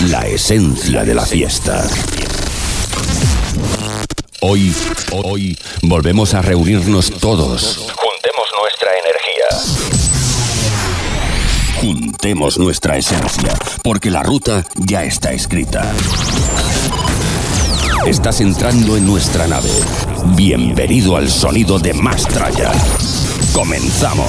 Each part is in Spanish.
la esencia de la fiesta. Hoy, hoy, volvemos a reunirnos todos. Juntemos nuestra energía. Juntemos nuestra esencia, porque la ruta ya está escrita. Estás entrando en nuestra nave. Bienvenido al sonido de Mastraya. Comenzamos.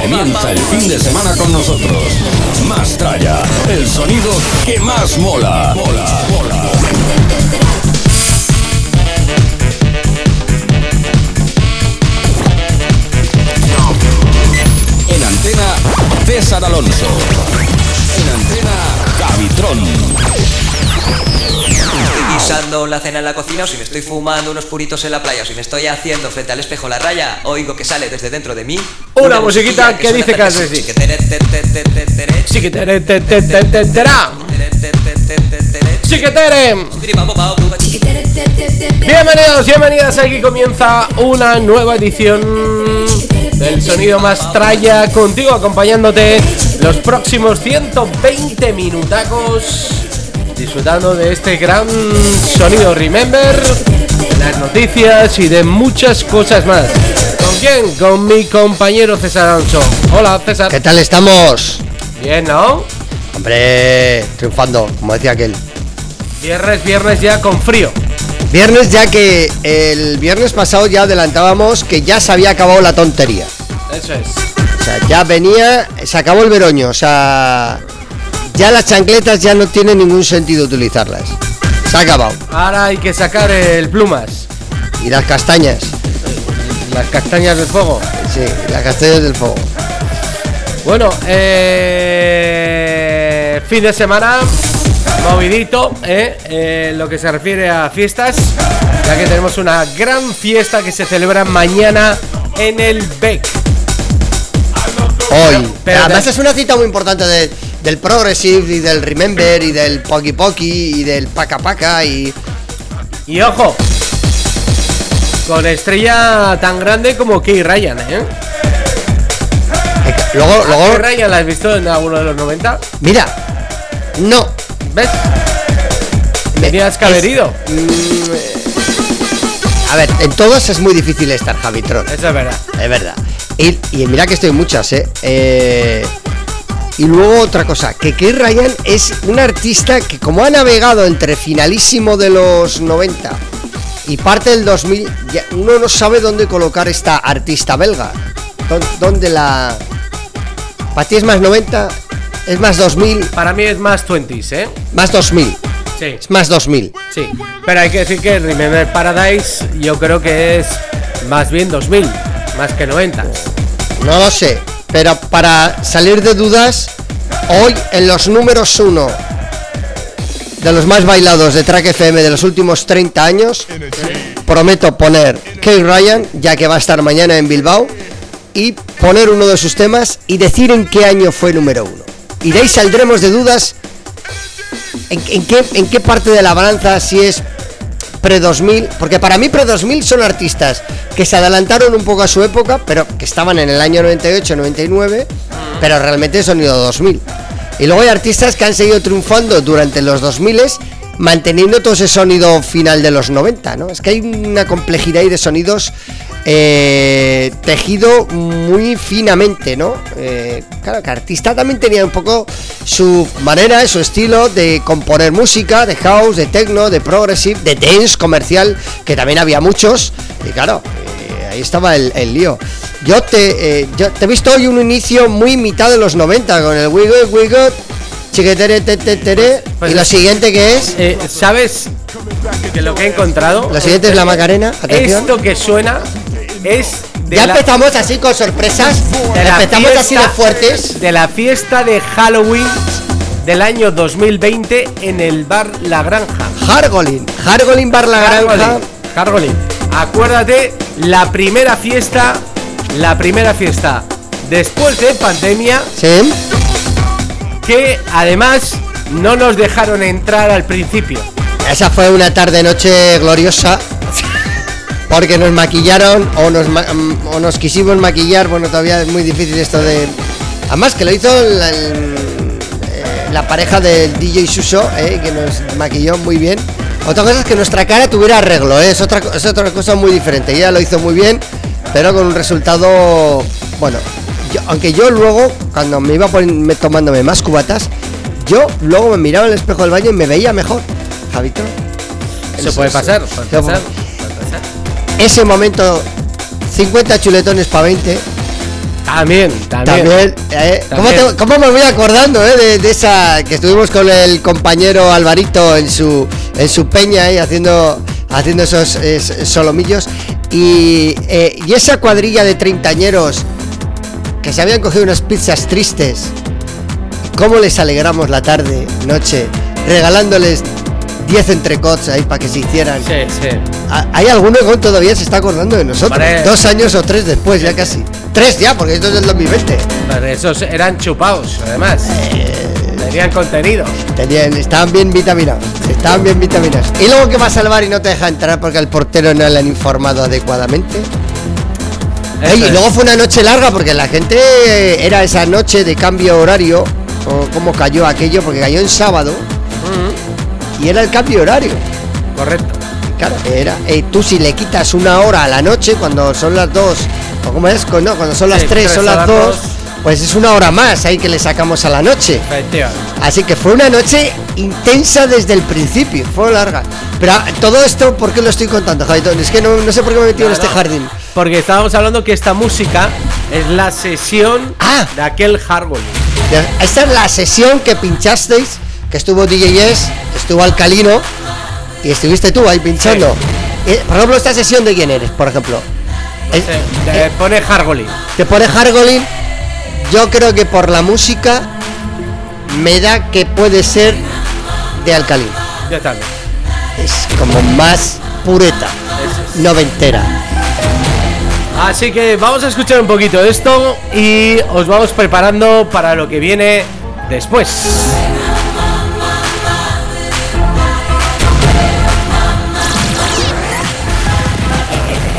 Comienza el fin de semana con nosotros. Mastraya, el sonido que más mola. Mola, mola. En antena, César Alonso. En antena, Javitron. Guisando la cena en la cocina o si me estoy fumando unos puritos en la playa o si me estoy haciendo frente al espejo la raya, oigo que sale desde dentro de mí Una musiquita que suena dice que hace así. Tep tep tere, tere. Bienvenidos, bienvenidas. Aquí comienza una nueva edición del Sonido Mastraya contigo acompañándote los próximos 120 minutacos disfrutando de este gran sonido Remember, de las noticias y de muchas cosas más. ¿Con quién? Con mi compañero César Alonso. Hola César. ¿Qué tal estamos? Bien, ¿no? Hombre, triunfando, como decía aquel. Viernes, viernes ya con frío. Viernes ya que el viernes pasado ya adelantábamos que ya se había acabado la tontería. Eso es. O sea, ya venía, se acabó el veroño, o sea, ya las chancletas ya no tiene ningún sentido utilizarlas. Se ha acabado. Ahora hay que sacar el plumas. Y las castañas, Las castañas del fuego. sí, las castañas del fuego. Bueno, eh, fin de semana movidito, ¿eh? Eh, lo que se refiere a fiestas, ya que tenemos una gran fiesta que se celebra mañana en el BEC. Hoy. pero Además de- es una cita muy importante de- del Progressive y del Remember y del Poki Poki y del Paca Paca y... Y ojo, con estrella tan grande como Key Ryan, ¿eh? Luego, Key luego, Ryan la has visto en alguno de los 90? mira, no, ¿Ves? Tenías que haber ido. A ver, en todas es muy difícil estar, Javitron. Eso es verdad. Es verdad. Y, y mira que estoy en muchas, ¿eh? Eh, Y luego otra cosa, que Keith Ryan es un artista que como ha navegado entre finalísimo de los 90 y parte del 2000, ya uno no sabe dónde colocar esta artista belga. Dó- ¿Dónde la...? ¿Para ti es más 90? ¿Es más 2000? Para mí es más 20s, ¿eh? Más 2000. Sí. Es más 2000. Sí, pero hay que decir que Remember Paradise yo creo que es más bien 2000, más que 90. No lo sé, pero para salir de dudas, hoy en los números uno de los más bailados de Track FM de los últimos 30 años, prometo poner Kay Ryan, ya que va a estar mañana en Bilbao, y poner uno de sus temas y decir en qué año fue número uno. Y de ahí saldremos de dudas en qué parte de la balanza, si es pre-2000, porque para mí pre-2000 son artistas que se adelantaron un poco a su época, pero que estaban en el año 98, 99, pero realmente son ido 2000. Y luego hay artistas que han seguido triunfando durante los 2000 manteniendo todo ese sonido final de los 90, ¿no? Es que hay una complejidad ahí de sonidos eh, tejido muy finamente, ¿no? Eh, claro, que artista también tenía un poco su manera, su estilo de componer música, de house, de techno, de progressive, de dance comercial, que también había muchos. Y claro, eh, ahí estaba el, lío. Yo te, eh, yo te he visto hoy un inicio muy mitad de los 90 con el We Got, We Got, chiquetere, te, Pues y lo es- siguiente que es, Eh, ¿Sabes que lo que he encontrado? lo siguiente es la Macarena, atención. Esto que suena es de Ya la, empezamos así con sorpresas, de la empezamos así de fiesta- fuertes. De la fiesta de Halloween del año 2020 en el bar La Granja. Hargolin, Hargolin Bar La Granja. Hargolin. Hargolin. Acuérdate, la primera fiesta, la primera fiesta después de pandemia, Sí, que además no nos dejaron entrar al principio. esa fue una tarde noche gloriosa. Porque nos maquillaron o nos, mm, o nos quisimos maquillar. Bueno, todavía es muy difícil esto de. Además, que lo hizo la, eh, pareja del DJ Suso, eh, que nos maquilló muy bien. Otra cosa es que nuestra cara tuviera arreglo, eh, es, otra, es otra cosa muy diferente. Ella lo hizo muy bien, pero con un resultado. Bueno, yo- aunque yo luego, cuando me iba pon- me- tomándome más cubatas, yo luego me miraba en el espejo del baño y me veía mejor. Javito. Eso puede pasar, puede pasar, puede pasar. Ese momento, 50 chuletones para 20. También, también. También, eh, ¿cómo, También. te- cómo me voy acordando eh, de, de esa que estuvimos con el compañero Alvarito en su en su peña ahí haciendo haciendo esos es- solomillos y, eh, y esa cuadrilla de treintañeros que se habían cogido unas pizzas tristes cómo les alegramos la tarde noche regalándoles 10 entrecots ahí para que se hicieran Sí, sí. Hay alguno que todavía se está acordando de nosotros. Hombre. Dos años o tres después, ya casi. Tres ya, porque esto es del 2020. Pero esos eran chupados, además. Tenían contenido. Tenían, estaban bien vitaminados. Estaban bien vitaminados. Y luego que va a salvar y no te deja entrar porque al portero no le han informado adecuadamente. Ey, y luego fue una noche larga porque la gente eh, era esa noche de cambio horario. O cómo cayó aquello, porque cayó en sábado. Y era el cambio horario. Correcto. Claro, era. eh, tú si le quitas una hora a la noche cuando son las dos, o como es, no, cuando son las Sí, tres, tres son las las dos, dos. Pues es una hora más ahí que le sacamos a la noche. Así que fue una noche intensa desde el principio, fue larga. Pero ah, todo esto, ¿por qué lo estoy contando, Javito? Es que no, no sé por qué me he metido en este jardín. Porque estábamos hablando que esta música es la sesión Ah. de aquel Hardware. Ya, Esta es la sesión que pinchasteis, que estuvo DJ Yes, estuvo Alcalino, y estuviste tú ahí pinchando. Eh, por ejemplo, esta sesión de quién eres, por ejemplo. Te pone Hargoli. Te pone Hargolin. Yo creo que por la música me da que puede ser de Alcalín. Yo también. Es como más pureta, noventera. Así que vamos a escuchar un poquito de esto y os vamos preparando para lo que viene después.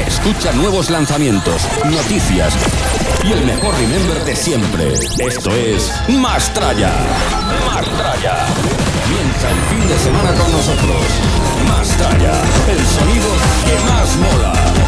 Escucha nuevos lanzamientos, noticias y el mejor remember de siempre. Esto es Mastraya. Mastraya. Comienza el fin de semana con nosotros. Mastraya, el sonido que más mola.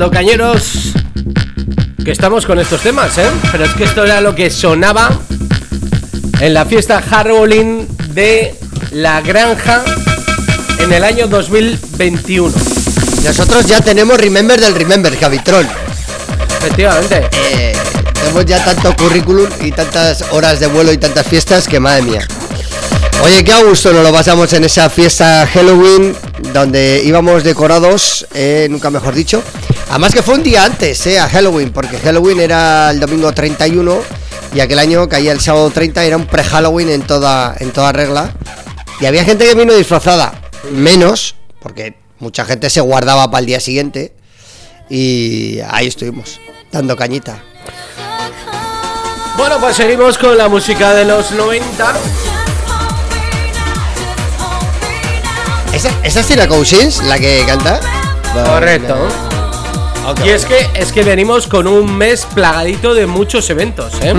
Locañeros que estamos con estos temas, ¿eh? Pero es que esto era lo que sonaba en la fiesta Halloween de La Granja en el año 2021. Nosotros ya tenemos Remember del Remember, Javitron. Efectivamente. Eh, tenemos ya tanto currículum y tantas horas de vuelo y tantas fiestas que madre mía. Oye, qué a gusto nos lo pasamos en esa fiesta Halloween donde íbamos decorados, eh, nunca mejor dicho. Además que fue un día antes, eh, a Halloween, porque Halloween era el domingo 31 y aquel año caía el sábado 30, era un pre-Halloween en toda, en toda regla. Y había gente que vino disfrazada, menos, porque mucha gente se guardaba para el día siguiente. Y ahí estuvimos, dando cañita. Bueno, pues seguimos con la música de los 90. ¿Esa, esa es Tina Cousins, la que canta? Correcto. Ok. Y es que, es que venimos con un mes plagadito de muchos eventos, ¿eh?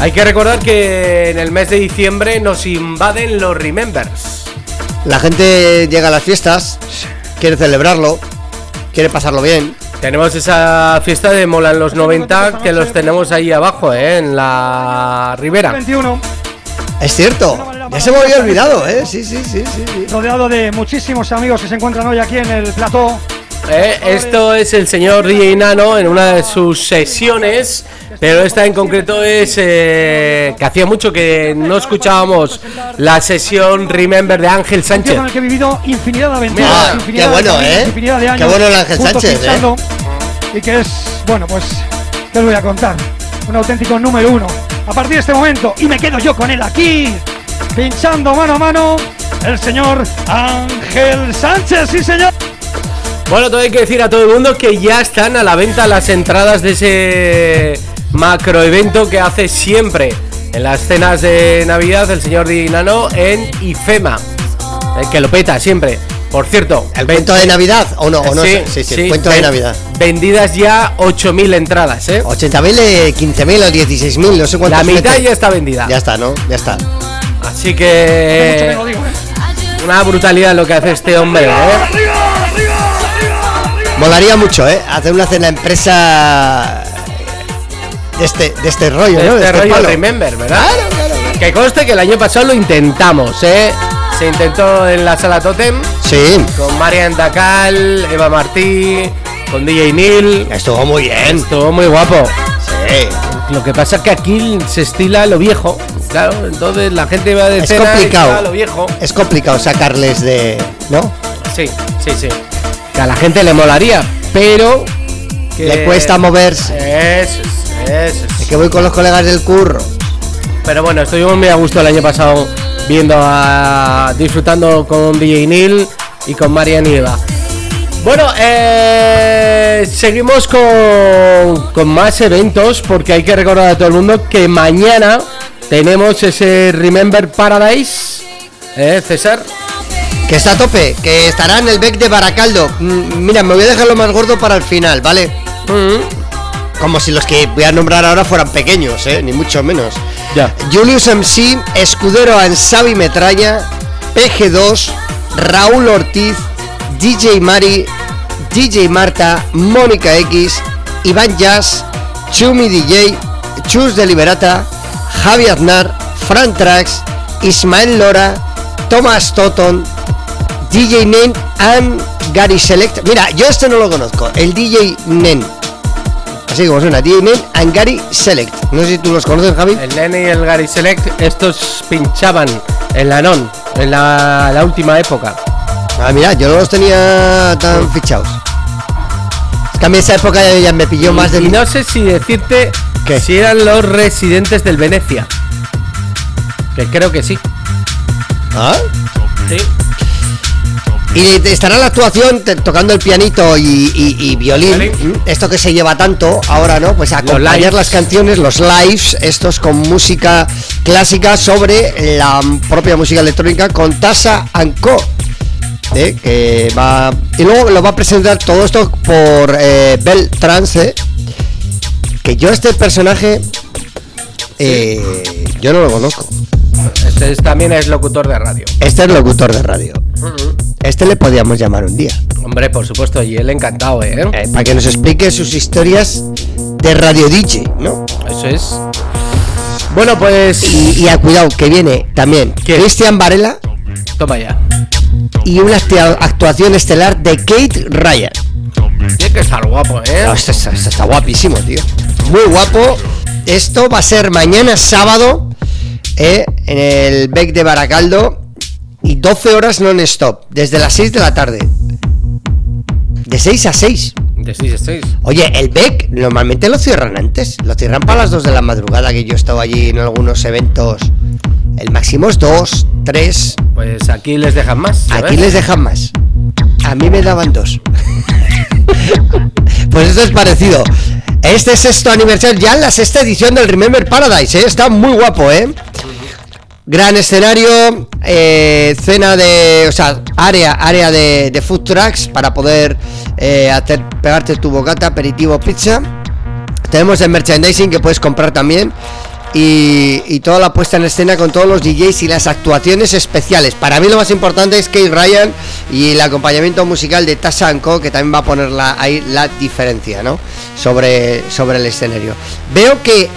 Hay que recordar que en el mes de diciembre nos invaden los Remembers. La gente llega a las fiestas, quiere celebrarlo, quiere pasarlo bien. Tenemos esa fiesta de Mola en los 90 que los tenemos ahí abajo, ¿eh? En la ribera. 21, Es cierto, ya se me había olvidado, ¿eh? Sí, sí, sí, sí. sí. rodeado de muchísimos amigos que se encuentran hoy aquí en el plató. Eh, Esto es el señor DJ Nano en una de sus sesiones, pero esta en concreto es eh, que hacía mucho que no escuchábamos la sesión Remember de Ángel Sánchez. con el que he vivido infinidad de aventuras, Mira, infinidad qué bueno, de ¿eh? infinidad de años. Qué bueno el Ángel Sánchez, ¿eh? pinchando, Y que es, bueno, pues, ¿qué os voy a contar? Un auténtico número uno. A partir de este momento, y me quedo yo con él aquí, pinchando mano a mano, el señor Ángel Sánchez, sí señor. Bueno, todo hay que decir a todo el mundo que ya están a la venta las entradas de ese macro evento que hace siempre en las cenas de Navidad el señor DJ Nano en IFEMA. eh, que lo peta siempre. Por cierto, ¿El cuento de Navidad o no? O no sí, sé. sí, sí, el cuento de Navidad. Vendidas ya 8.000 entradas, ¿eh? 80.000, eh, 15.000 o 16.000, no sé cuántos. La mitad meten. ya está vendida. Ya está, ¿no? Ya está. Así Mucho que me lo digo, ¿eh? una brutalidad lo que hace este hombre, ¿eh? Molaría mucho, ¿eh? Hacer una cena empresa de este, de este rollo, ¿no? De Este rollo palo. Remember, ¿verdad? Claro, claro, claro. Que conste que el año pasado lo intentamos, ¿eh? Se intentó en la sala Totem Sí, con Marian Dacal, Eva Martí, con DJ Neil. estuvo muy bien. Estuvo muy guapo. Sí. Lo que pasa es que aquí se estila lo viejo. Claro, entonces la gente va de Es cena complicado. lo viejo. Es complicado sacarles de. ¿No? Sí, sí, sí. Que a la gente le molaría, pero que Le cuesta moverse. Eso es, eso es. Es que voy con los colegas del curro. Pero bueno, estuvimos muy a gusto el año pasado viendo a disfrutando con DJ Neil y con Marian y Eva. Bueno, eh, seguimos con, con más eventos porque hay que recordar a todo el mundo que mañana tenemos ese Remember Paradise. ¿Eh, César? Que está a tope, que estará en el Beck de Baracaldo. Mm, Mira, me voy a dejar lo más gordo para el final, ¿vale? Como si los que voy a nombrar ahora fueran pequeños, ¿eh? Ni mucho menos. Ya. Julius MC, Escudero Ansabi Metralla, PG2, Raúl Ortiz, DJ Mari, DJ Marta, Mónica X, Iván Jazz, Chumi DJ, Chus de Liberata, Javi Aznar, Fran Trax, Ismael Lora, Thomas Toton, DJ Nen and Gary Select. Mira, yo este no lo conozco, el DJ Nen. Así como suena, DJ Nen and Gary Select. No sé si tú los conoces, Javi. El Nene y el Gary Select, estos pinchaban en la NON, en la, la última época. Ah, mira, yo no los tenía tan fichados. Es que a mí esa época ya, ya me pilló más de y no sé si decirte ¿Qué? si eran los residentes del Venecia. Que creo que sí. ¿Ah? Sí. Y estará la actuación tocando el pianito y, y- y violín. Esto que se lleva tanto ahora, ¿no? Pues acompañar las canciones, los lives, estos con música clásica sobre la propia música electrónica con Tasa Co. ¿eh? Que va. Y luego lo va a presentar todo esto por eh, Bell Trance. Que yo este personaje. eh, yo no lo conozco. Este es- también es locutor de radio. Este es locutor de radio. Este le podíamos llamar un día. Hombre, por supuesto, y él encantado, ¿eh? eh, para que nos explique sus historias de radio DJ, ¿no? Eso es. Bueno, pues. Y, y a cuidado, que viene también ¿Qué? Christian Varela Toma ya. y una actua- actuación estelar de Kate Ryan. Tiene que estar guapo, ¿eh? No, este, está, este está guapísimo, tío. Muy guapo. Esto va a ser mañana sábado eh, en el Beck de Baracaldo y 12 horas non-stop, desde las 6 de la tarde. De 6 a 6. De 6 a 6. Oye, el Beck normalmente lo cierran antes. Lo cierran para las 2 de la madrugada, que yo he estado allí en algunos eventos. El máximo es 2, 3. Pues aquí les dejan más. ¿sabes? Aquí les dejan más. A mí me daban dos. pues esto es parecido. Este sexto aniversario, ya la sexta edición del Remember Paradise, ¿eh? está muy guapo, ¿eh? Gran escenario, eh, cena de, o sea, área, área de, food trucks para poder eh, hacer, pegarte tu bocata, aperitivo, pizza. Tenemos el merchandising que puedes comprar también. Y, y toda la puesta en escena con todos los DJs y las actuaciones especiales. Para mí lo más importante es Kate Ryan y el acompañamiento musical de Tasha Co, que también va a poner la- ahí la diferencia, ¿no? Sobre, sobre el escenario. Veo que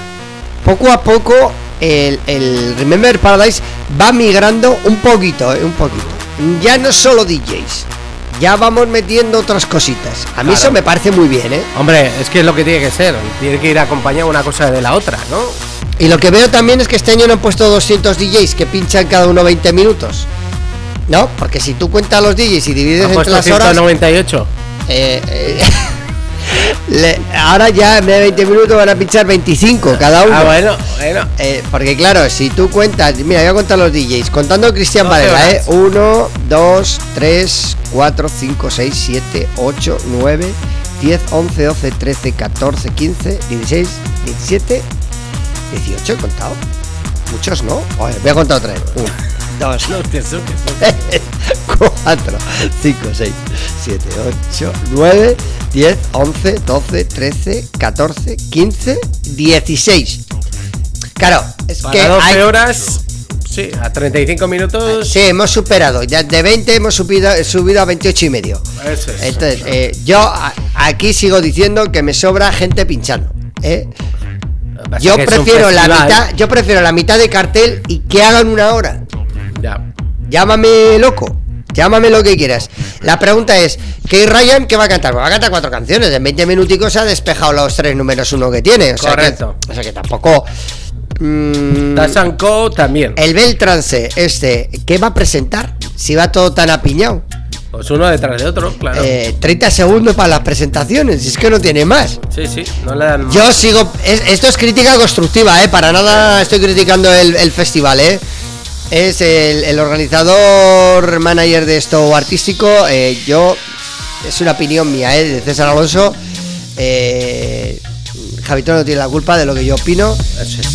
poco a poco el, el Remember Paradise va migrando un poquito, ¿eh? un poquito. Ya no solo DJs, ya vamos metiendo otras cositas. A mí Claro. eso me parece muy bien, ¿eh? Hombre, es que es lo que tiene que ser. Tiene que ir acompañado una cosa de la otra, ¿no? Y lo que veo también es que este año no han puesto 200 DJs que pinchan cada uno 20 minutos. ¿No? Porque si tú cuentas los DJs y divides entre las horas. 198. eh, eh, le- ahora ya en vez de 20 minutos van a pinchar 25 cada uno. Ah, bueno, bueno. Eh, porque claro, si tú cuentas, mira, voy a contar los DJs, contando Cristian 12 Varela, ¿eh? horas. 1, 2, 3, 4, 5, 6, 7, 8, 9, 10, 11, 12, 13, 14, 15, 16, 17, 18 he contado. Muchos, ¿no? A ver, voy a contar otra vez. 1, 2, No, que eso, que eso. 4, 5, 6, 7, 8, 9, 10, 11, 12, 13, 14, 15, 16. Claro, es Para que 12 hay- horas, sí, a 35 minutos. Sí, hemos superado. Ya de 20 hemos subido, subido a 28 y medio. Eso es. Entonces, eh, yo a- aquí sigo diciendo que me sobra gente pinchando. ¿eh? Yo prefiero la mitad, yo prefiero la mitad de cartel y que hagan una hora. Ya. Llámame loco. Llámame lo que quieras. La pregunta es, ¿qué Ryan qué va a cantar? Pues va a cantar cuatro canciones. En 20 minuticos se ha despejado los tres números uno que tiene. O sea Correcto. Que, o sea que tampoco... mm, Co también. el Beltrance, este, ¿qué va a presentar? Si va todo tan apiñado. Pues uno detrás de otro, claro. Eh, 30 segundos para las presentaciones, es que no tiene más. Sí, sí, no le dan. Yo sigo. es- esto es crítica constructiva, ¿eh? Para nada estoy criticando el, el festival, ¿eh? Es el, el organizador, manager de esto artístico. eh, yo. Es una opinión mía, ¿eh? De César Alonso. Eh, Javito no tiene la culpa de lo que yo opino.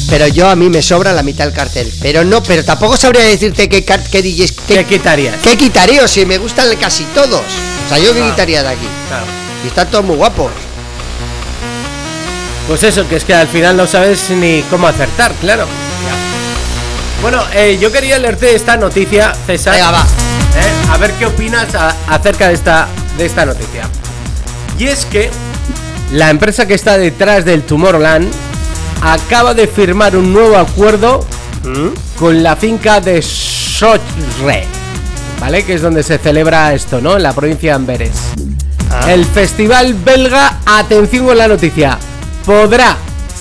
Pero yo a mí me sobra la mitad del cartel. Pero no, pero tampoco sabría decirte qué, qué DJs. ¿Qué quitarías? ¿Qué quitaría? O Si me gustan casi todos. O sea, yo qué Ah. quitaría de aquí. Claro. Y están todos muy guapos. Pues eso, que es que al final no sabes ni cómo acertar, claro. Bueno, eh, yo quería leerte esta noticia, César. Venga, va. Eh, a ver qué opinas a- acerca de esta, de esta noticia. Y es que la empresa que está detrás del Tomorrowland acaba de firmar un nuevo acuerdo con la finca de Sochre, ¿vale? Que es donde se celebra esto, ¿no? En la provincia de Amberes. Ah. El festival belga, atención con la noticia, podrá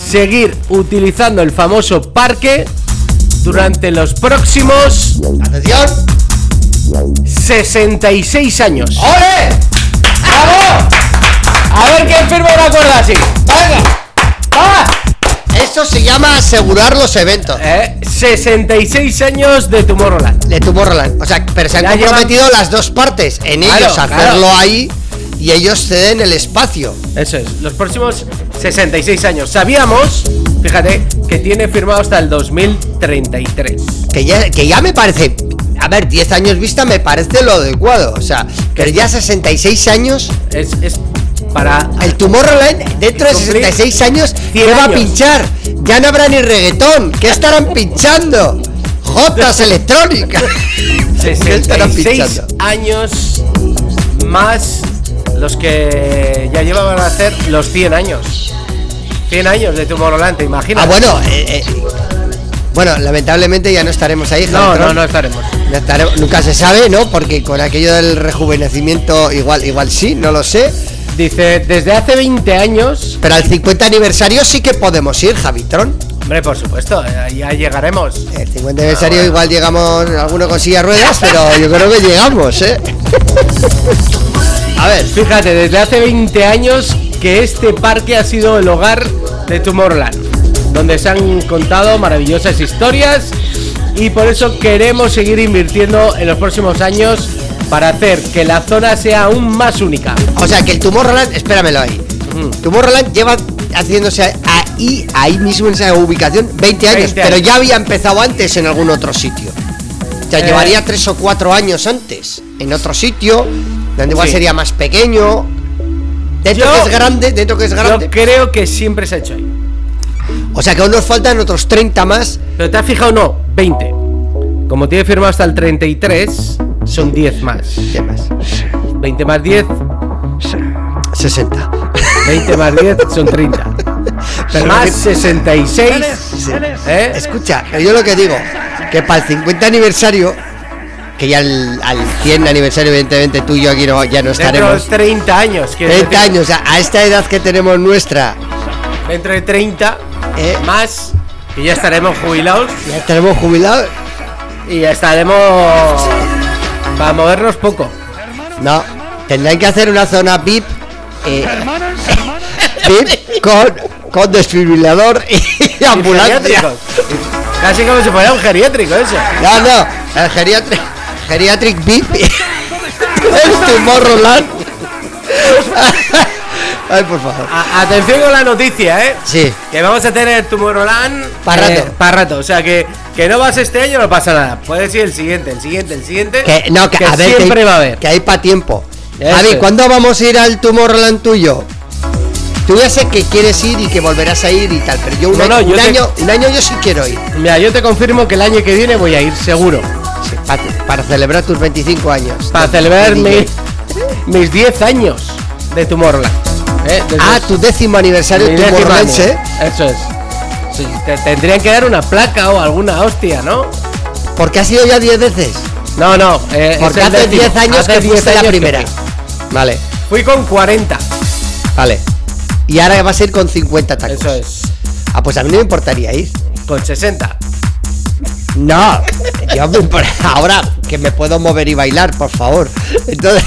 seguir utilizando el famoso parque durante los próximos Atención. 66 años. ¡Ole! ¡Bravo! A ver quién firma un acuerdo así. ¡Venga! ¡Ah! Esto se llama asegurar los eventos. Eh, 66 años de Tomorrowland. De Tomorrowland. O sea, pero se han Ya comprometido las dos partes en Claro, ellos claro. hacerlo ahí y ellos ceden el espacio. Eso es, los próximos 66 años. Sabíamos, fíjate, que tiene firmado hasta el 2033. Que ya, que ya me parece. A ver, 10 años vista me parece lo adecuado. O sea, pero ya 66 años. Es, es para. El Tomorrowland dentro de Cumplir 66 años, ¿qué 100 va a pinchar? Ya no habrá ni reggaetón. ¿Qué estarán pinchando? Jotas Electrónica. ¿Qué estarán 66 pinchando? años más los que ya llevaban a hacer los 100 años. 100 años de Tomorrowland, ¿te imaginas? Ah, bueno, eh, eh, bueno, lamentablemente ya no estaremos ahí. No, no, no estaremos. Ya estaremos- nunca se sabe, ¿no? Porque con aquello del rejuvenecimiento, igual, igual sí, no lo sé. Dice, desde hace 20 años. Pero al 50 aniversario sí que podemos ir, Javitrón. Hombre, por supuesto, eh, ya llegaremos. El 50 aniversario igual llegamos, alguno con silla ruedas, pero yo creo que llegamos, ¿eh? A ver, Fíjate, desde hace 20 años que este parque ha sido el hogar de Tomorrowland, donde se han contado maravillosas historias y por eso queremos seguir invirtiendo en los próximos años para hacer que la zona sea aún más única. o sea que el Tomorrowland, espéramelo ahí. Tomorrowland lleva haciéndose ahí, ahí mismo en esa ubicación 20 años, 20 pero ya había empezado antes en algún otro sitio. O sea, Eh. llevaría 3 o 4 años antes en otro sitio, donde igual Sí. sería más pequeño. Dentro Yo- que es grande, dentro que es Yo grande. creo que siempre se ha hecho ahí. O sea que aún nos faltan otros 30 más. Pero te has fijado, no, 20. Como tiene firmado hasta el 33, son 10 más. ¿Qué más? 20 más 10, 60. 20 más 10 son 30. Más 66. ¿eh? Escucha, pero yo lo que digo, que para el 50 aniversario, que ya al, al 100 aniversario, evidentemente tú y yo aquí no, ya no Dentro de estaremos. 30 años. quiero 30 decir. años, o sea, a esta edad que tenemos nuestra, Dentro de 30 Eh. más, que ya estaremos jubilados ya estaremos jubilados. y ya estaremos para movernos poco. No, tendrán que hacer una zona VIP, eh. VIP con, con desfibrilador y ambulancia. Geriátricos. Casi como si fuera un geriátrico eso. No, no, el geriatric, geriatric VIP. el Tomorrowland. Ay, por favor. A- atención con la noticia, ¿eh? Sí. Que vamos a tener Tomorrowland Pa' rato. eh, pa' rato. O sea que, que no vas este año, no pasa nada. Puedes ir el siguiente, el siguiente, el siguiente. Que, no, que, a ver, que siempre hay, va a haber. Que hay para tiempo. Eso Javi. ¿cuándo vamos a ir al Tomorrowland tuyo? Tú ya sé que quieres ir y que volverás a ir y tal, pero yo un, No, año, no, yo un, te- año, un año yo sí quiero ir. Mira, yo te confirmo que el año que viene voy a ir seguro. Sí, para, celebrar tus 25 años. Para de- celebrar de mi- mis 10 años de Tomorrowland. ¿eh? Ah, tu décimo aniversario décimo Tomorrowland. ¿eh? Eso es. Sí, te tendrían que dar una placa o alguna hostia, ¿no? Porque has ido ya 10 veces. No, no. eh, Porque hace décimo. 10 años Hace que 10 fuiste la años primera. fui. Vale, Fui con 40. vale. Y ahora vas a ir con 50 tacos. Eso es. Ah, pues a mí no me importaría ir. Con 60. No, yo me ahora que me puedo mover y bailar, por favor. Entonces,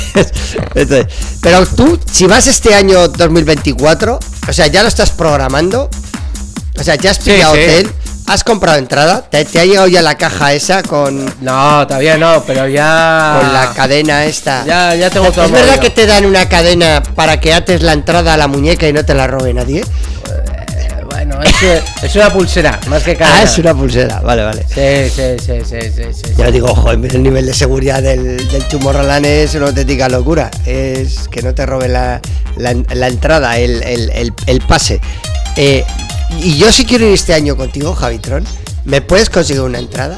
entonces, pero tú, si vas este año 2024, o sea, ya lo estás programando, o sea, ya has pillado sí. hotel, has comprado entrada, te, te ha llegado ya la caja esa con, No, todavía no, pero ya. con la cadena esta. Ya, ya tengo todo ¿Es verdad que te dan una cadena para que ates la entrada a la muñeca y no te la robe nadie? Bueno, es, es una pulsera, más que cadena. Ah, es una pulsera, vale, vale. Sí, sí, sí, sí, sí, sí, sí. Ya digo, ojo, el nivel de seguridad del, del Tomorrowland es una auténtica locura. Es que no te roben la, la- la entrada, el, el- el- el pase. Eh, y yo si quiero ir este año contigo, Javitron, ¿me puedes conseguir una entrada?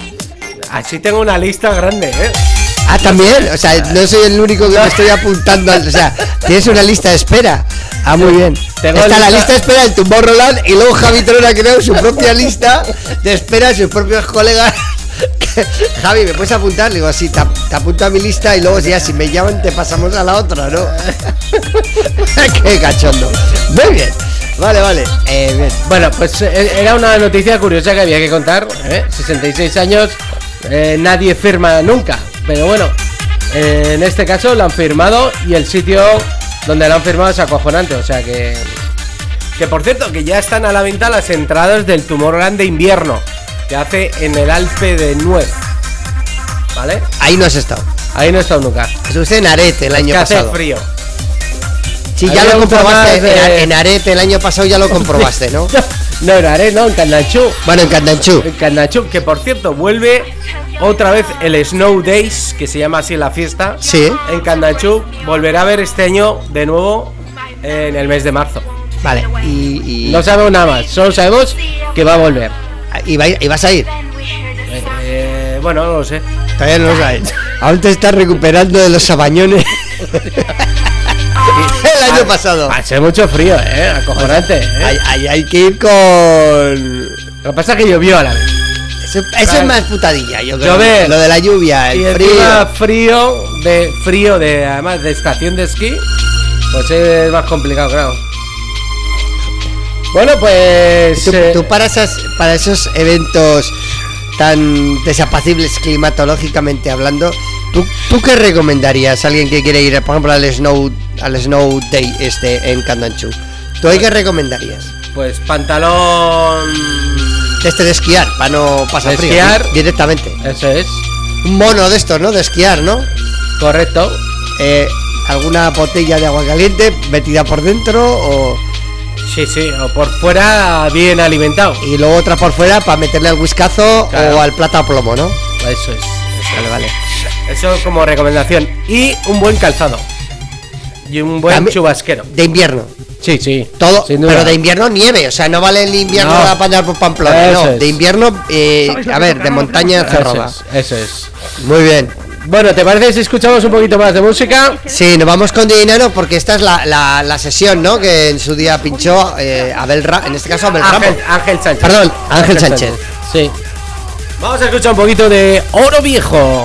Así tengo una lista grande, ¿eh? Ah, también, o sea, no soy el único que me estoy apuntando, al- o sea, tienes una lista de espera. Ah, muy bien. Tengo Está la lista- de espera del Tomorrowland y luego Javitron ha creado su propia lista de espera, sus propios colegas. Javi, ¿me puedes apuntar? Le digo así, te, te apunto a mi lista y luego ya si me llaman te pasamos a la otra, ¿no? Qué cachondo. Muy bien. Vale, vale. Eh, bien. Bueno, pues eh, era una noticia curiosa que había que contar. ¿eh? 66 años, eh, nadie firma nunca. Pero bueno, eh, en este caso lo han firmado y el sitio donde lo han firmado es acojonante. O sea que. Que por cierto, que ya están a la venta las entradas del Tomorrowland de invierno que hace en el Alpe de Nuez. ¿Vale? Ahí no has estado. Ahí no he estado nunca. Estuviste en Arete el año que hace pasado. frío. Sí, ya lo comprobaste. de- En, Arete el año pasado ya lo comprobaste, ¿no? No, en Are, no, en Candanchú. Bueno, en Candanchú. En Candanchú, que por cierto, vuelve otra vez el Snow Days, que se llama así la fiesta. Sí. En Candanchú volverá a ver este año de nuevo en el mes de marzo. Vale. Y, y, No sabemos nada más, solo sabemos que va a volver. y, va- y vas a ir. Eh, bueno, no lo sé. Todavía no lo sabes. Aún te estás recuperando de los sabañones. El año pasado. Hace mucho frío, eh. Acojonante. ¿eh? Hay, hay- hay que ir con. Lo que pasa es que llovió a la vez. Eso, eso es más putadilla, yo creo. Llover. Lo de la lluvia, el frío. frío de frío de además de estación de esquí, pues es más complicado, claro. Bueno, pues Tú, eh, tú para, esas, para esos eventos tan desapacibles climatológicamente hablando, ¿tú, ¿tú qué recomendarías a alguien que quiere ir, por ejemplo, al Snow, al Snow Day este en Candanchú? ¿Tú ahí qué recomendarías? pues pantalón De este de esquiar, para no pasar De frío. esquiar. ¿sí? Directamente. eso es Un mono de estos, ¿no? De esquiar, ¿no? correcto. Eh, alguna botella de agua caliente metida por dentro o Sí, sí, o por fuera bien alimentado. y luego otra por fuera para meterle al whiskazo Claro. o al plata plomo, ¿no? Eso es. Vale, vale. Eso como recomendación y un buen calzado. Y un buen También- chubasquero. De invierno. Sí, sí. Todo, sin duda. pero de invierno nieve, o sea, no vale el invierno No. para andar por Pamplona, Eso no, es. de invierno, eh, ¿Sabéis lo a ver, de montaña Eso cerrada. es, eso es. Muy bien. Bueno, ¿te parece si escuchamos un poquito más de música? Sí, nos vamos con dinero porque esta es la, la, la sesión, ¿no? Que en su día pinchó eh, Abel Ra en este caso Abel Ángel, Ramos. Ángel Sánchez. Perdón, Ángel Sánchez. Sí. Vamos a escuchar un poquito de Oro Viejo.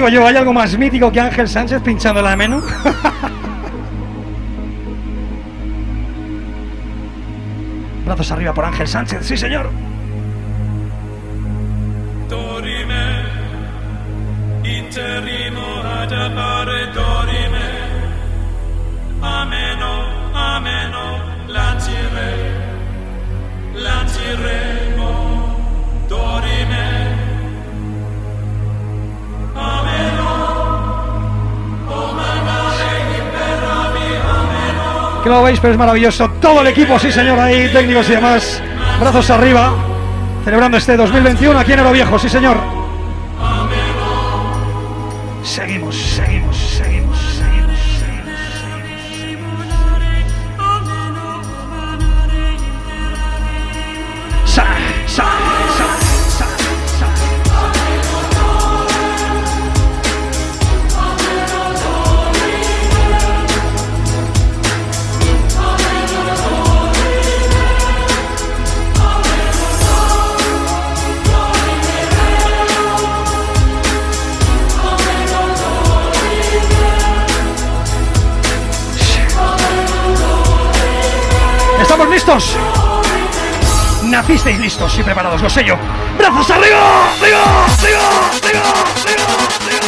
Digo yo, ¿hay algo más mítico que Ángel Sánchez pinchando la menú? Brazos arriba por Ángel Sánchez, sí señor. No lo veis, pero es maravilloso. Todo el equipo, sí señor, ahí, técnicos y demás. Brazos arriba. Celebrando este 2021 aquí en Ero Viejo, sí señor. Listos y preparados, lo sé yo. ¡Brazos. ¡Arriba! ¡Arriba! ¡Arriba! ¡Arriba! ¡Arriba!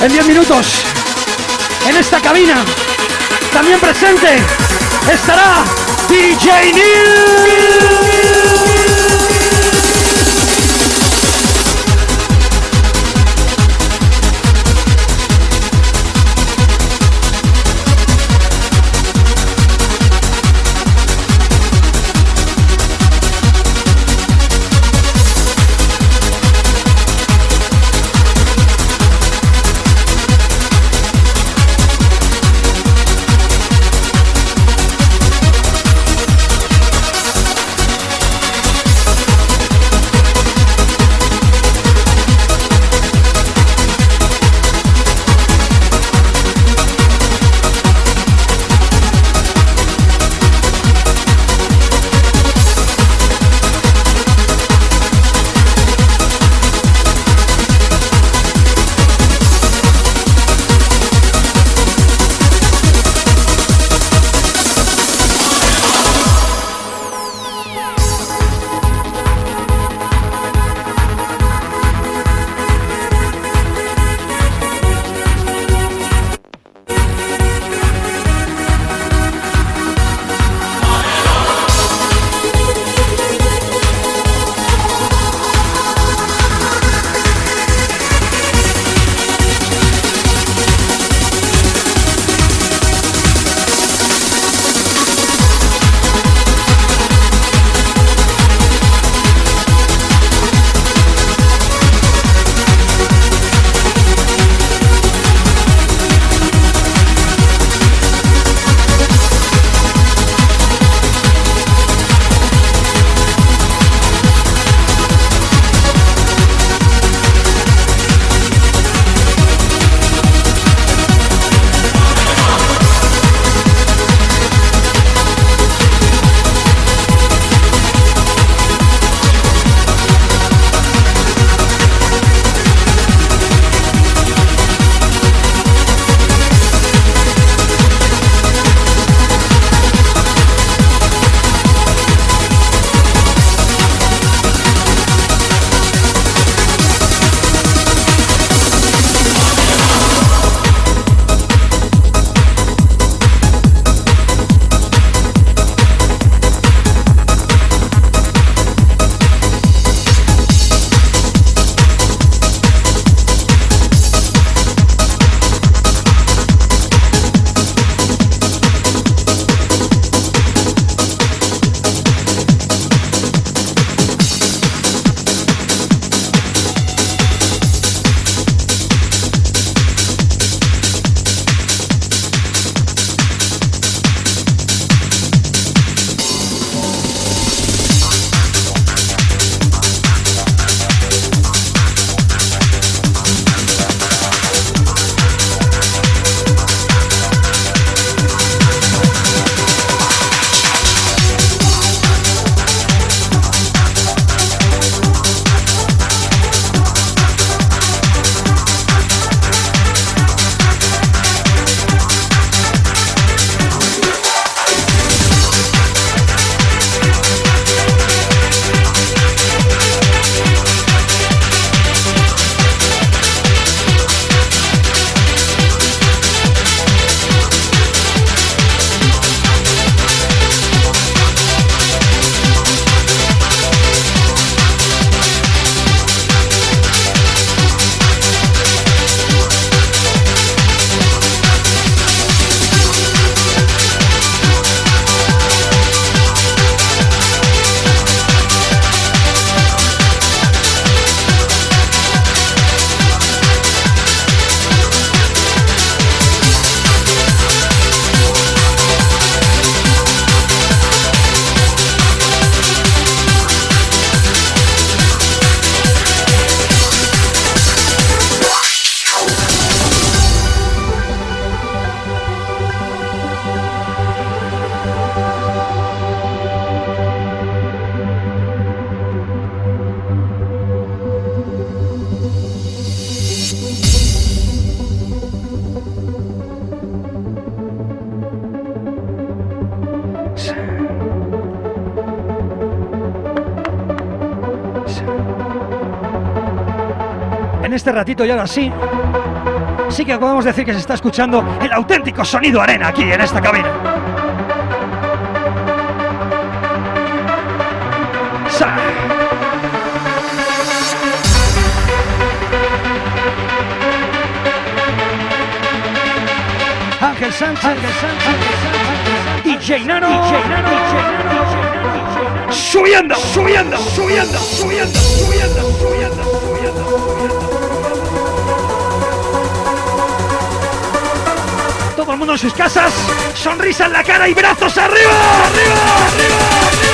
En 10 minutos, en esta cabina, también presente, estará DJ Neil. Este ratito y ahora sí, sí que podemos decir que se está escuchando el auténtico sonido arena aquí en esta cabina. Ángel Sánchez, Ángel Sánchez, DJ Nano, DJ Nano, subiendo, subiendo, subiendo, subiendo, subiendo, subiendo, subiendo. Todo el mundo en sus casas, sonrisa en la cara y brazos arriba, arriba, arriba, arriba.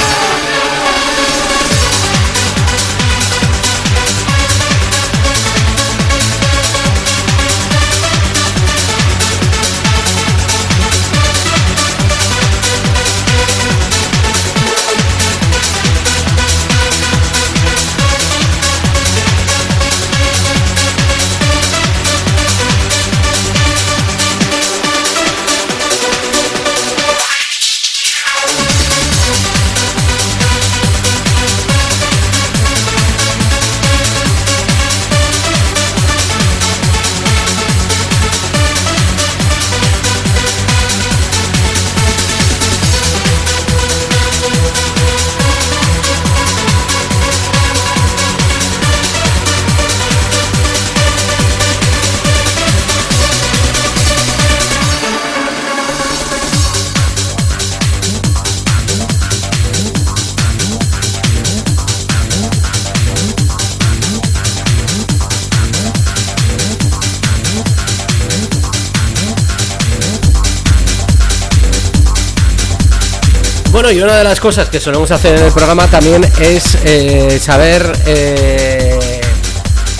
Y una de las cosas que solemos hacer en el programa también es eh, saber eh,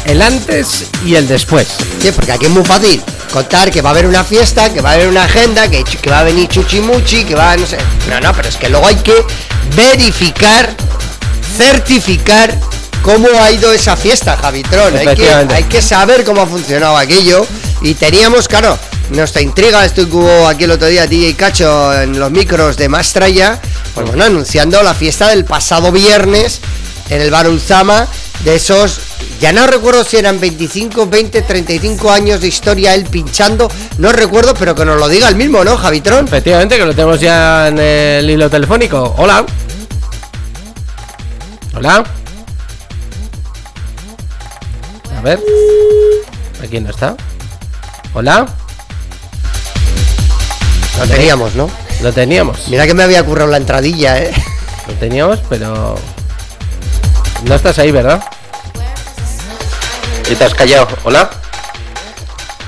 el antes y el después. Sí, porque aquí es muy fácil contar que va a haber una fiesta, que va a haber una agenda, que, que va a venir Chuchimuchi, que va a no sé. No, no, pero es que luego hay que verificar, certificar cómo ha ido esa fiesta, Javitron. Hay que, hay que saber cómo ha funcionado aquello. Y teníamos, claro, nuestra intriga, hubo aquí el otro día, DJ Cacho, en los micros de Mastraya, pues bueno, anunciando la fiesta del pasado viernes en el Bar Ulzama, de esos, ya no recuerdo si eran 25, 20, 35 años de historia él pinchando, no recuerdo, pero que nos lo diga el mismo, ¿no, Javitron? Efectivamente, que lo tenemos ya en el hilo telefónico. Hola. Hola. A ver. Aquí no está. Hola. Lo teníamos, ¿no? Lo teníamos. Mira que me había currado la entradilla, ¿eh? Lo teníamos, pero. No estás ahí, ¿verdad? Y te has callado. Hola.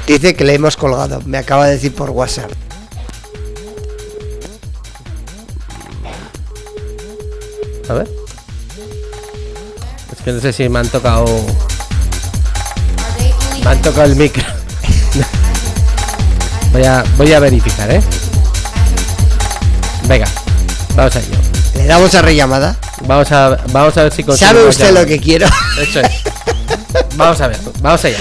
Dice que le hemos colgado, me acaba de decir por WhatsApp. A ver. Es que no sé si me han tocado. Me han tocado el micro. voy, a, voy a verificar, ¿eh? Venga, vamos a ello. Le damos a rellamada. Vamos a, vamos a ver si ¿Sabe conseguimos usted llamar. lo que quiero? Eso es. Vamos a ver, vamos allá.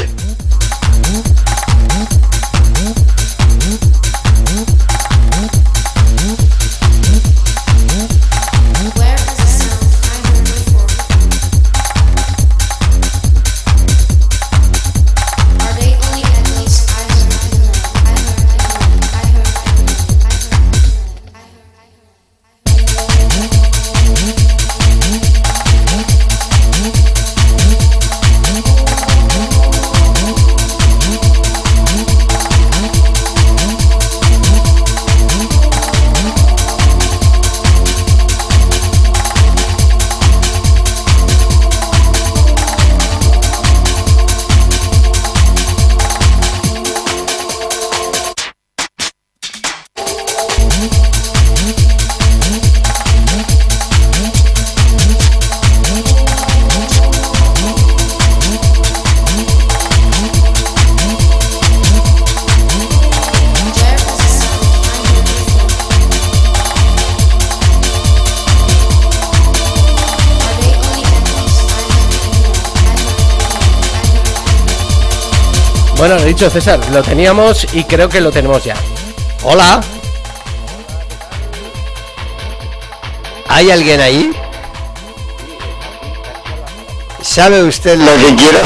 Bueno, lo dicho, César, lo teníamos y creo que lo tenemos ya. Hola. ¿Hay alguien ahí? ¿Sabe usted lo que quiero?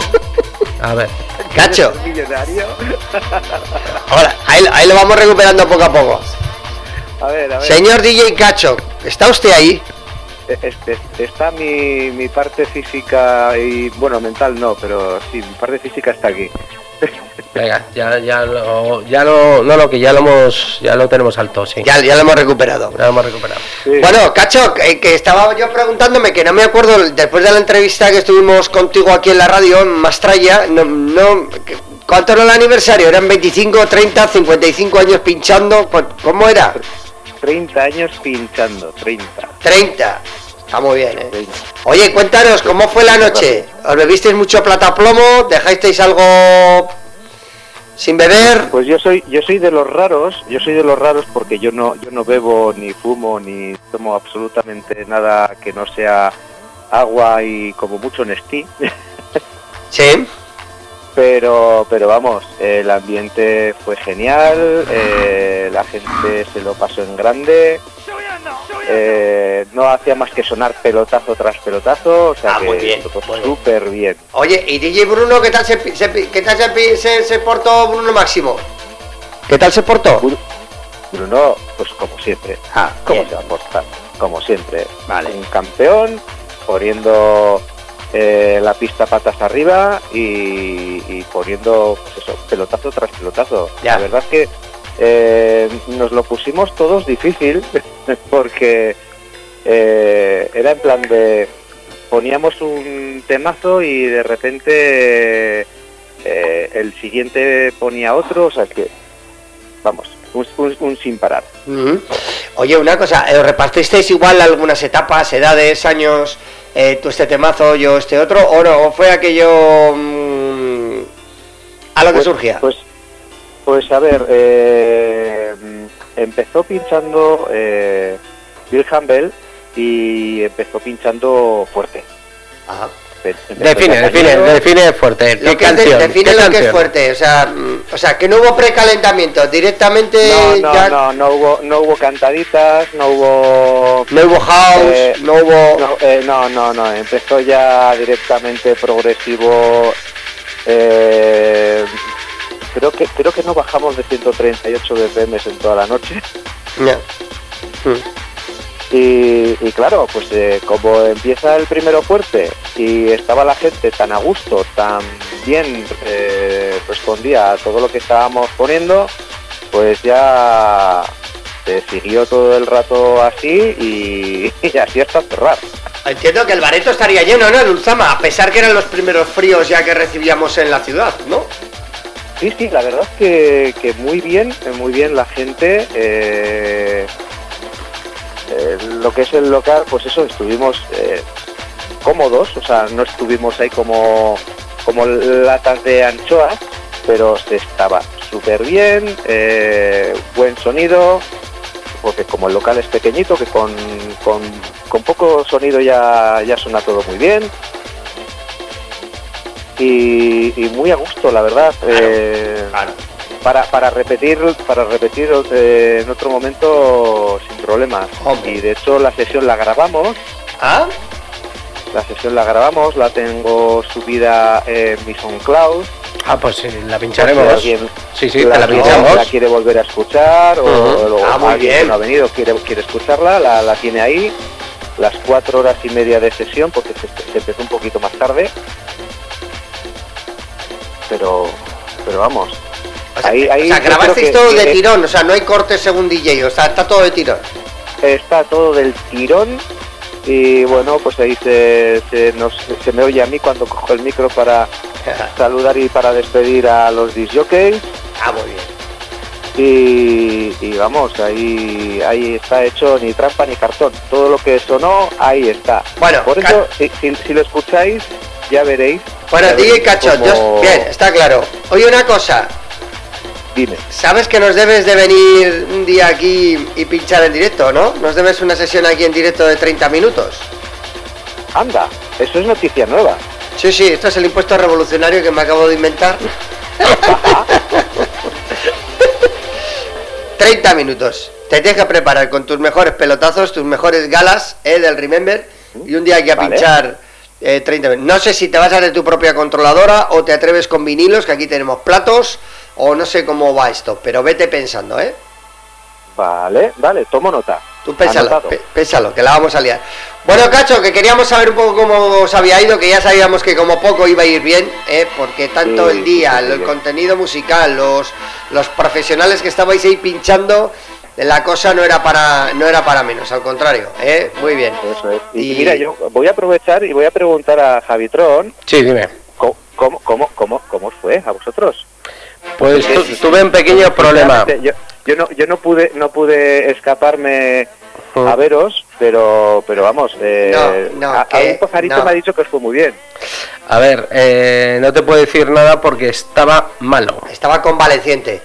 A ver. Cacho. Ahora, ahí, ahí lo vamos recuperando poco a poco. A ver, a ver. Señor DJ Cacho, ¿está usted ahí? Está mi, mi parte física y, bueno, mental no, pero sí, mi parte física está aquí. Venga, ya, ya lo, ya lo, no, no, que ya lo hemos, ya lo tenemos alto, sí. Ya, ya lo hemos recuperado. Ya lo hemos recuperado. Sí. Bueno, Cacho, que, que estaba yo preguntándome, que no me acuerdo, después de la entrevista que estuvimos contigo aquí en la radio, en Mastraya, no, no, ¿cuánto era el aniversario? ¿Eran 25, 30, 55 años pinchando? ¿Cómo era? 30 años pinchando, 30. 30. Está muy bien, ¿eh? 30. Oye, cuéntanos, ¿cómo fue la noche? ¿Os bebisteis mucho plata plomo? ¿Dejasteis algo sin beber? Pues yo soy yo soy de los raros, yo soy de los raros porque yo no yo no bebo ni fumo ni tomo absolutamente nada que no sea agua y como mucho Nestí, Sí. Pero pero vamos, el ambiente fue genial, eh, la gente se lo pasó en grande, eh, no hacía más que sonar pelotazo tras pelotazo, o sea Ah, que bien, bien. súper bien. Oye, ¿y DJ Bruno qué tal se, qué tal se, se, se portó Bruno Máximo? ¿Qué tal se portó? Bru- Bruno, pues como siempre, Ah, ¿Cómo bien. se va a portar? Como siempre. Vale. Un campeón, poniendo eh, la pista patas arriba y, y poniendo, pues eso, pelotazo tras pelotazo. Ya. La verdad es que eh, nos lo pusimos todos difícil porque eh, era en plan de poníamos un temazo y de repente eh, el siguiente ponía otro, o sea que, vamos, un- un- un sin parar. Oye, una cosa, ¿os repartisteis igual algunas etapas, edades, años, eh, tú este temazo, yo este otro, o no? ¿O fue aquello mm, a lo que Pues- surgía? Pues, pues a ver, eh, empezó pinchando eh, Bill Campbell y empezó pinchando fuerte. Ajá. Define, define, define fuerte. Lo ¿Qué que canción? define ¿Qué lo que es fuerte, o sea, mm, o sea, que no hubo precalentamiento, directamente No, no, ya no, no hubo, no hubo cantaditas, no hubo... no hubo house, Eh, no hubo... No, eh, no, no, no, empezó ya directamente progresivo. eh, creo que creo que no bajamos de 138 BPM en toda la noche. Ya. Mm. Y, y claro, pues eh, como empieza el primero fuerte y estaba la gente tan a gusto, tan bien eh, respondía a todo lo que estábamos poniendo, pues ya se siguió todo el rato así y, y así hasta cerrar. Entiendo que el bareto estaría lleno, ¿no? El Ulzama, a pesar que eran los primeros fríos ya que recibíamos en la ciudad, ¿no? Sí, sí, la verdad es que, que muy bien, muy bien la gente. eh, eh, lo que es el local, pues eso, estuvimos eh, cómodos, o sea, no estuvimos ahí como, como latas de anchoas, pero se estaba súper bien, eh, buen sonido, porque como el local es pequeñito, que con, con, con poco sonido ya, ya suena todo muy bien. Y, y muy a gusto, la verdad. Para, para repetir para repetir eh, en otro momento sin problemas. Hombre. Y de hecho la sesión la grabamos, ¿Ah? la sesión la grabamos, la tengo subida en mi SoundCloud. Ah, pues sí, la pincharemos. si alguien Sí, sí, la, pinchamos. la quiere volver a escuchar o, Ah, muy alguien bien. que no ha venido quiere, quiere escucharla, la, la tiene ahí. Las cuatro horas y media de sesión, porque se, se empezó un poquito más tarde. Pero, pero vamos. Ahí- ahí o sea, grabasteis todo de tirón, o sea, no hay cortes según DJ, o sea, está todo de tirón. está todo del tirón y bueno pues ahí se, se, nos, se me oye a mí cuando cojo el micro para saludar y para despedir a los disjockeys Ah, muy bien. y, y vamos ahí ahí está hecho ni trampa ni cartón todo lo que sonó ahí está Bueno, por eso si, si, si lo escucháis ya veréis Bueno, ya veréis yo- bien, está claro. Oye, una cosa, dime sabes que nos debes de venir un día aquí y pinchar en directo, ¿no? Nos debes una sesión aquí en directo de 30 minutos. anda eso es noticia nueva Sí, sí, esto es el impuesto revolucionario que me acabo de inventar. 30 minutos. Te tienes que preparar con tus mejores pelotazos, tus mejores galas, ¿eh? Del Remember. Y un día hay que Vale. pinchar eh, 30 minutos. No sé si te vas a hacer tu propia controladora o te atreves con vinilos, que aquí tenemos platos, o no sé cómo va esto, pero vete pensando, ¿eh? Vale, vale, tomo nota. Tú pénsalo, pénsalo, que la vamos a liar. Bueno, Cacho, que queríamos saber un poco cómo os había ido, que ya sabíamos que como poco iba a ir bien, ¿eh? porque tanto Sí, el día, sí, sí, el contenido musical, los, los profesionales que estabais ahí pinchando, la cosa no era para no era para menos, al contrario, ¿eh? Muy bien. Eso es. Y, Y- mira, yo voy a aprovechar y voy a preguntar a Javitron Sí, dime. cómo, cómo, cómo, cómo, cómo os fue a vosotros. Pues tu- tuve un pequeño problema. Yo, yo no, yo no pude, no pude escaparme Mm. a veros, pero, pero vamos, eh, No, no, a, un pajarito no. me ha dicho que os fue muy bien. A ver, eh, no te puedo decir nada porque estaba malo. Estaba convaleciente.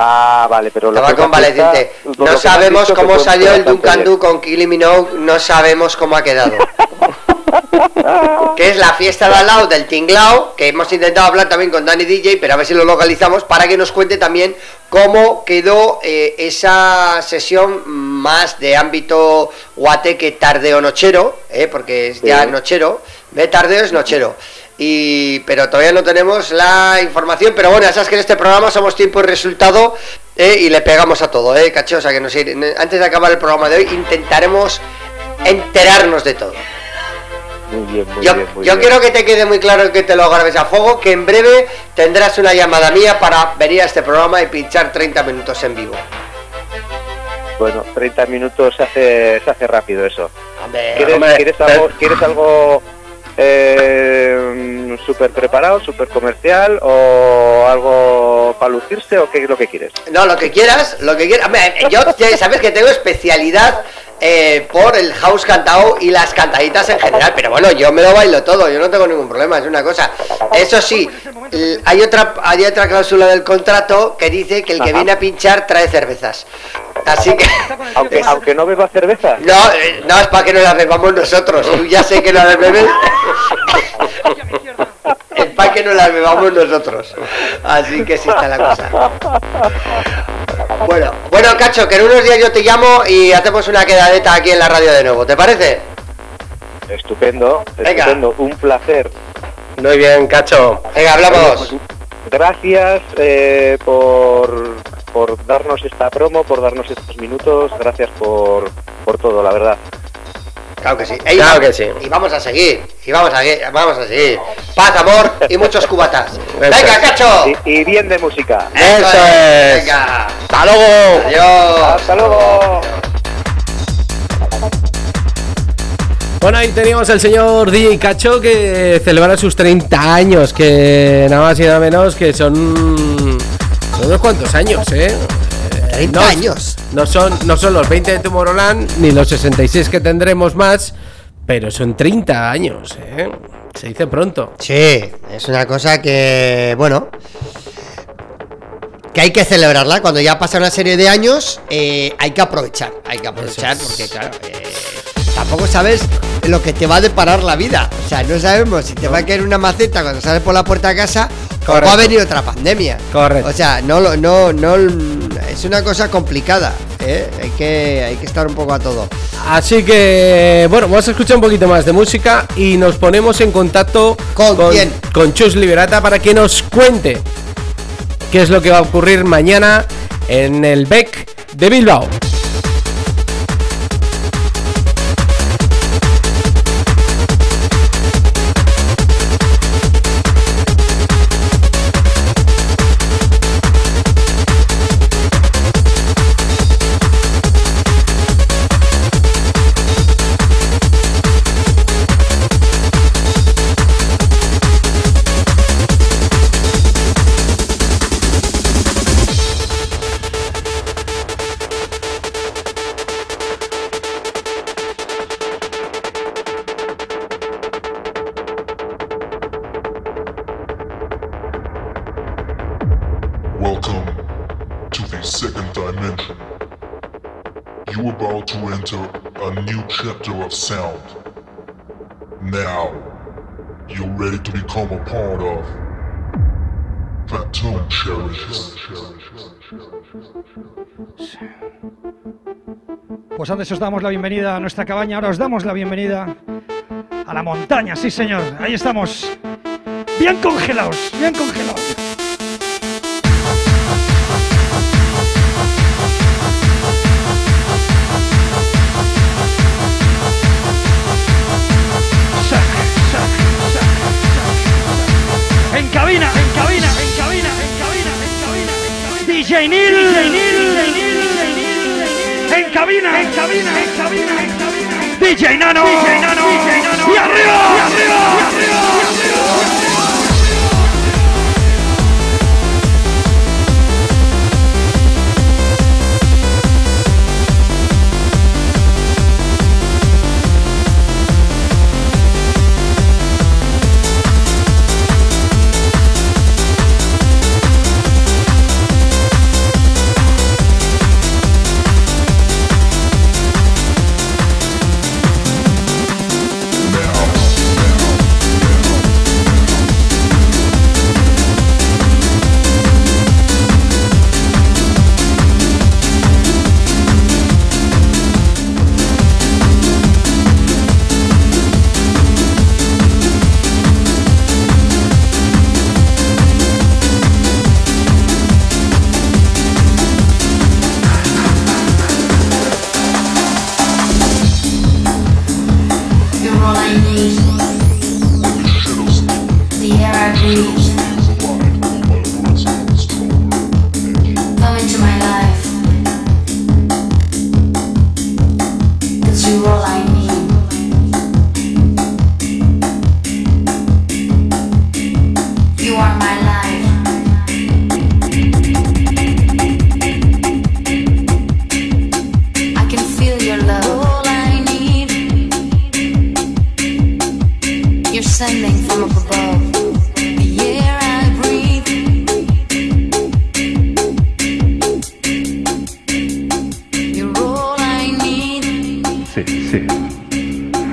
Ah, vale, pero lo Estaba convaleciente. lo No sabemos cómo salió el Duncan. Du con Kylie Minogue, no sabemos cómo ha quedado. que es la fiesta de al lado del Tinglao, que hemos intentado hablar también con Dani DJ, pero a ver si lo localizamos para que nos cuente también cómo quedó eh, esa sesión más de ámbito guateque tardeo nochero, eh, porque es ya Sí. nochero, ve tardeo es nochero. Y, pero todavía no tenemos la información, pero bueno, ya sabes que en este programa somos tiempo y resultado eh, y le pegamos a todo, eh, cacho, o sea que nos ir- antes de acabar el programa de hoy intentaremos enterarnos de todo. Muy bien, muy Yo, bien, muy yo bien. quiero que te quede muy claro que te lo grabes a fuego, que en breve tendrás una llamada mía para venir a este programa y pinchar 30 minutos en vivo. Bueno, 30 minutos se hace, se hace rápido eso. Hombre, ¿Quieres, hombre, ¿quieres algo, ¿quieres algo eh, súper preparado, súper comercial o algo para lucirse o qué es lo que quieres? No, lo que quieras, lo que quieras. Hombre, Yo, ya sabes que tengo especialidad eh, por el house cantado y las cantaditas en general, pero bueno, yo me lo bailo todo, yo no tengo ningún problema, es una cosa. Eso sí, hay otra, hay otra cláusula del contrato que dice que el que Ajá. viene a pinchar trae cervezas. Así que... Aunque, aunque no beba cerveza. No, eh, no, es para que no las bebamos nosotros. Tú ya sé que no las bebes. Es para que no las bebamos nosotros. Así que sí está la cosa. Bueno, bueno, Cacho, que en unos días yo te llamo y hacemos una quedadeta aquí en la radio de nuevo. ¿Te parece? Estupendo, Venga. estupendo, un placer. Muy bien, cacho. Venga, hablamos. Gracias eh, por, por darnos esta promo, por darnos estos minutos, gracias por, por todo, la verdad. Claro que sí. Ey, Claro que sí. Y vamos a seguir. Y vamos a, seguir, vamos a seguir. Paz, amor y muchos cubatas. Venga. Cacho. Y, y bien de música. Eso es. Venga. ¡Hasta luego! Adiós. Hasta luego. Bueno, ahí teníamos al señor DJ Cacho que celebra sus 30 años, que nada más y nada menos que son, son unos cuantos años, ¿eh? 30 No, años. No son, no son los 20 de Tomorrowland ni los 66 que tendremos más, pero son 30 años, ¿eh? Se dice pronto. Sí, es una cosa que, bueno, que hay que celebrarla. Cuando ya pasa una serie de años, eh, hay que aprovechar. Hay que aprovechar es. porque, claro, eh, tampoco sabes lo que te va a deparar la vida. O sea, no sabemos si te va a caer una maceta cuando sales por la puerta de casa o va a venir otra pandemia. Correcto. O sea, no, lo- no, no, es una cosa complicada. ¿eh? Hay, que, hay que estar un poco a todo. Así que, bueno, vamos a escuchar un poquito más de música y nos ponemos en contacto ¿Con quién? con Chus Liberata para que nos cuente qué es lo que va a ocurrir mañana en el BEC de Bilbao. Pues antes os damos la bienvenida a nuestra cabaña, ahora os damos la bienvenida a la montaña, sí señor, ahí estamos, bien congelados, bien congelados. DJ Neil, en cabina, en cabina, en cabina, en cabina, DJ Nano, DJ Nano, DJ Nano, y arriba, y arriba, y arriba.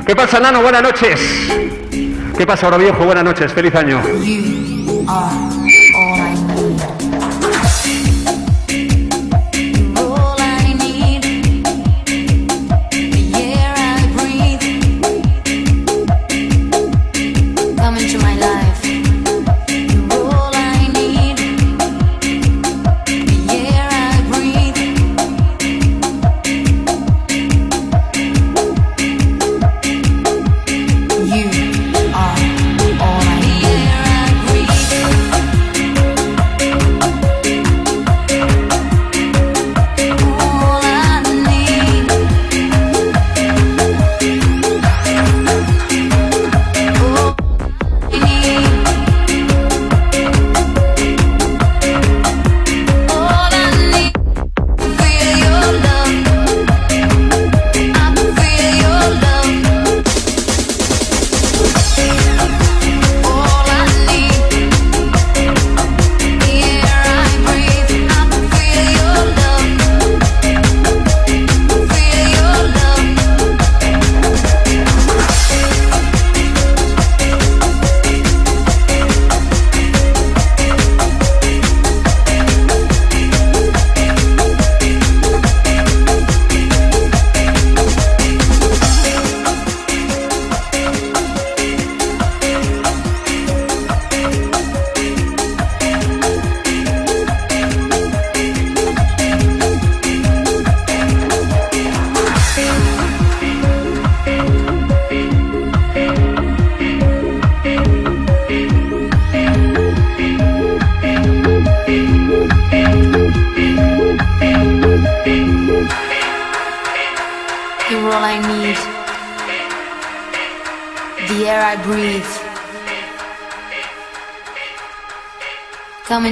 ¿Qué pasa, Nano? Buenas noches. ¿Qué pasa, ahora viejo? Buenas noches. Feliz año.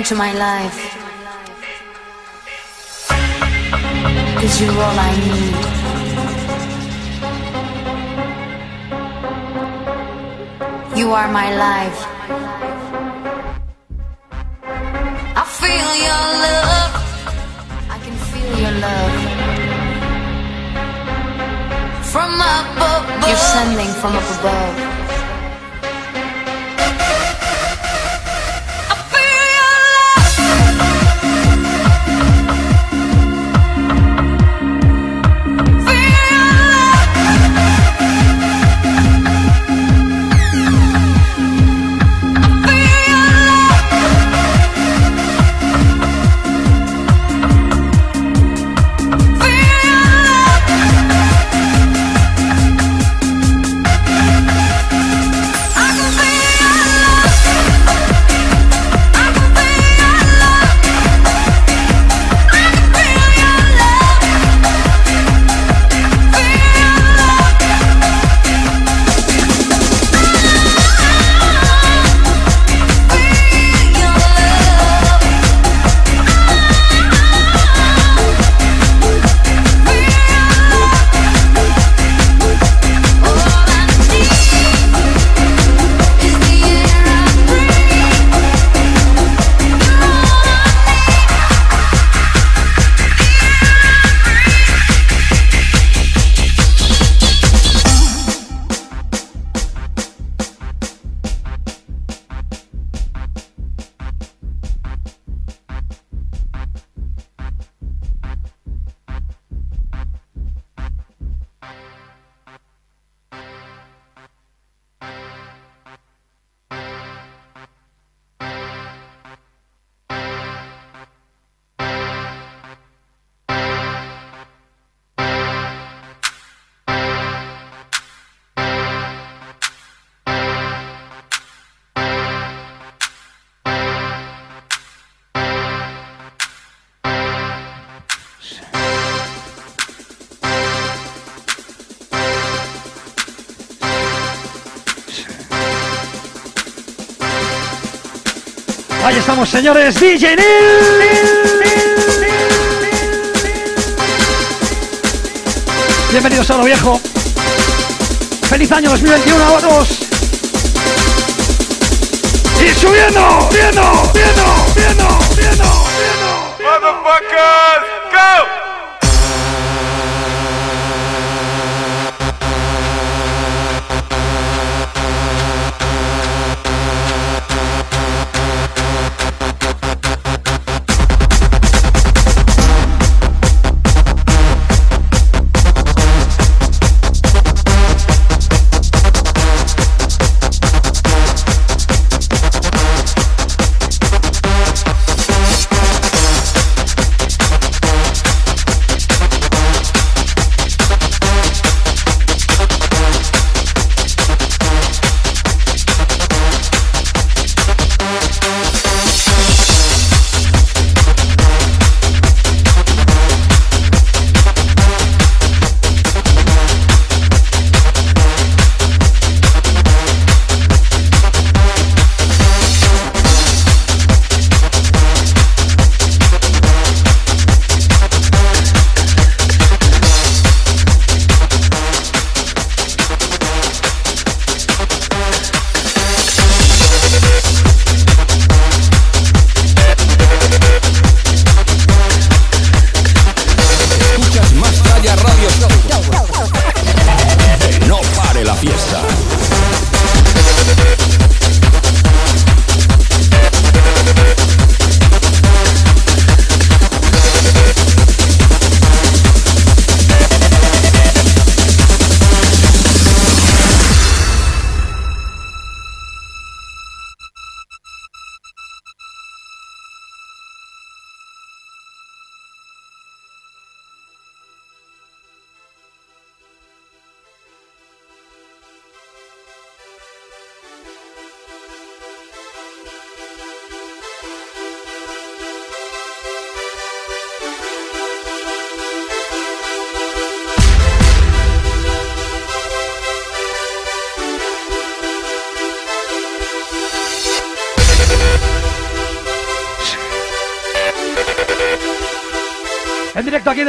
into my life. Señores. DJ Neil. Bienvenidos a lo viejo. Feliz año 2021 a todos. Y subiendo, subiendo, subiendo, subiendo, subiendo, subiendo. Motherfuckers, go!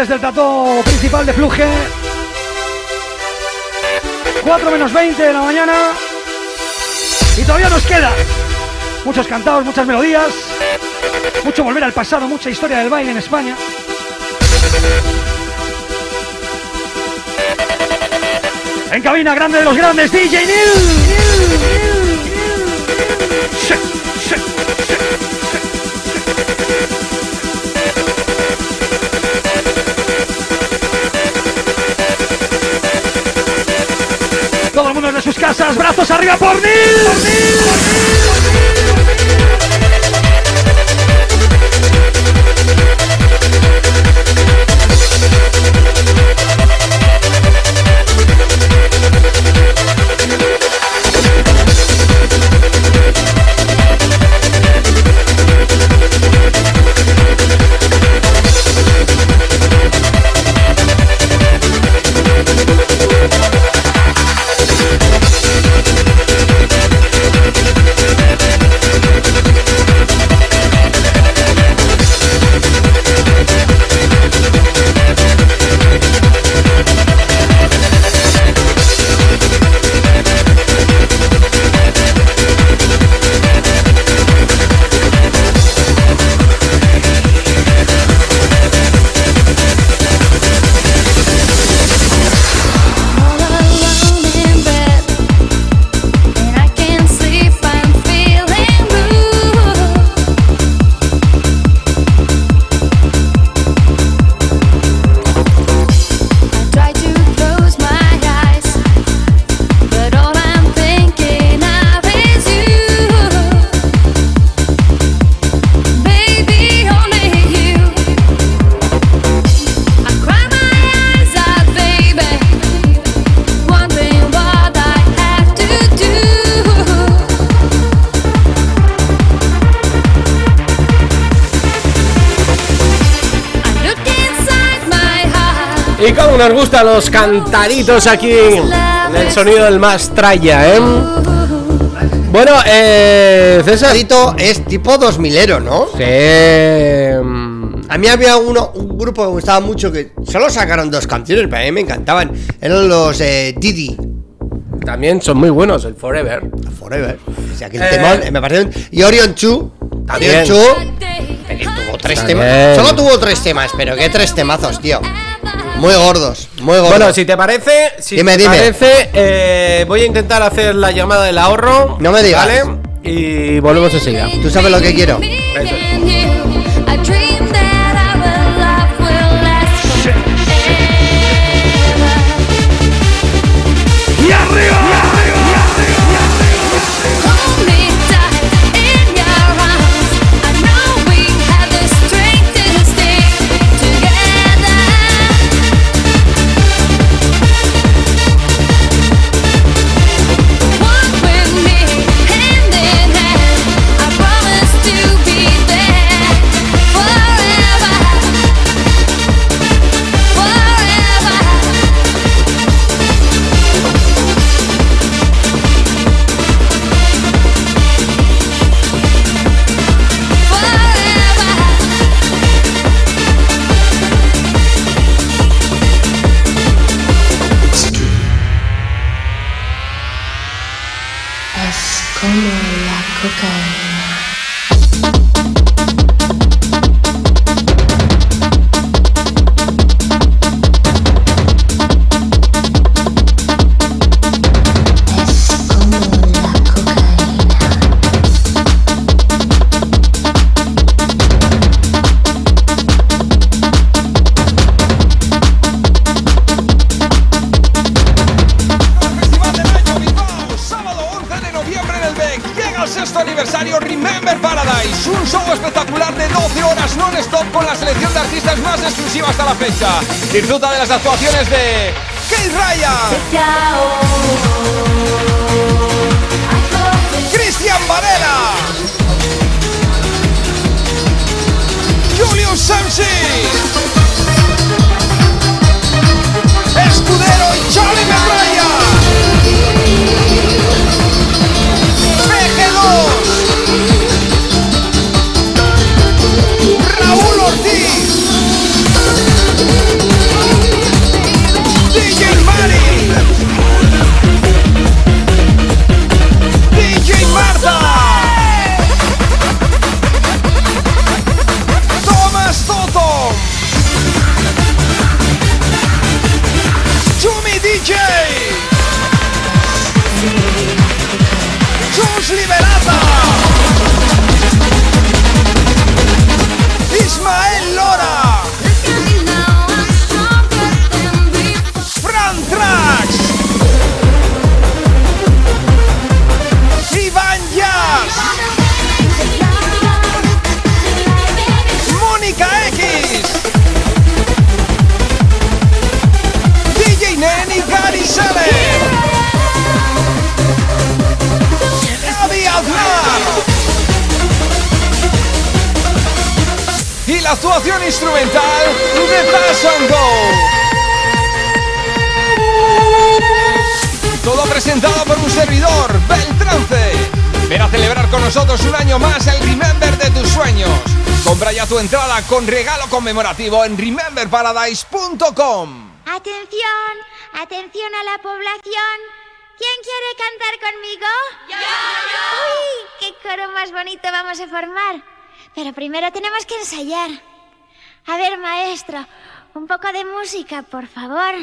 Desde el plató principal de Fluge. 4 menos 20 de la mañana. Y todavía nos queda muchos cantados, muchas melodías, mucho volver al pasado, mucha historia del baile en España. En cabina grande de los grandes, DJ Neil. Todo el mundo de sus casas, brazos arriba por Neil. Gustan los cantaditos aquí en el sonido del más tralla, ¿eh? Bueno, eh, César. Es tipo 2000ero, ¿no? Sí. A mí había uno, un grupo que me gustaba mucho que solo sacaron dos canciones, pero a mí me encantaban. Eran los eh, Didi También son muy buenos, el Forever. Forever. O sea, que el Eh. temón, eh, me parecieron. Y Orion Chu. También. Orion Chu. que tuvo tres temas. Solo tuvo tres temas, pero qué tres temazos, tío. Muy gordos, muy. Bueno, si te parece, si Dime, te dime. parece, eh, voy a intentar hacer la llamada del ahorro. No me digas. ¿Vale? Y volvemos enseguida. Tú sabes lo que quiero. Eso. Disfruta de las actuaciones de entrada con regalo conmemorativo en rememberparadise.com. Atención, atención a la población. ¿Quién quiere cantar conmigo? ¡Yo! ¡Uy! ¡Qué coro más bonito vamos a formar! Pero primero tenemos que ensayar. A ver, maestro, un poco de música, por favor.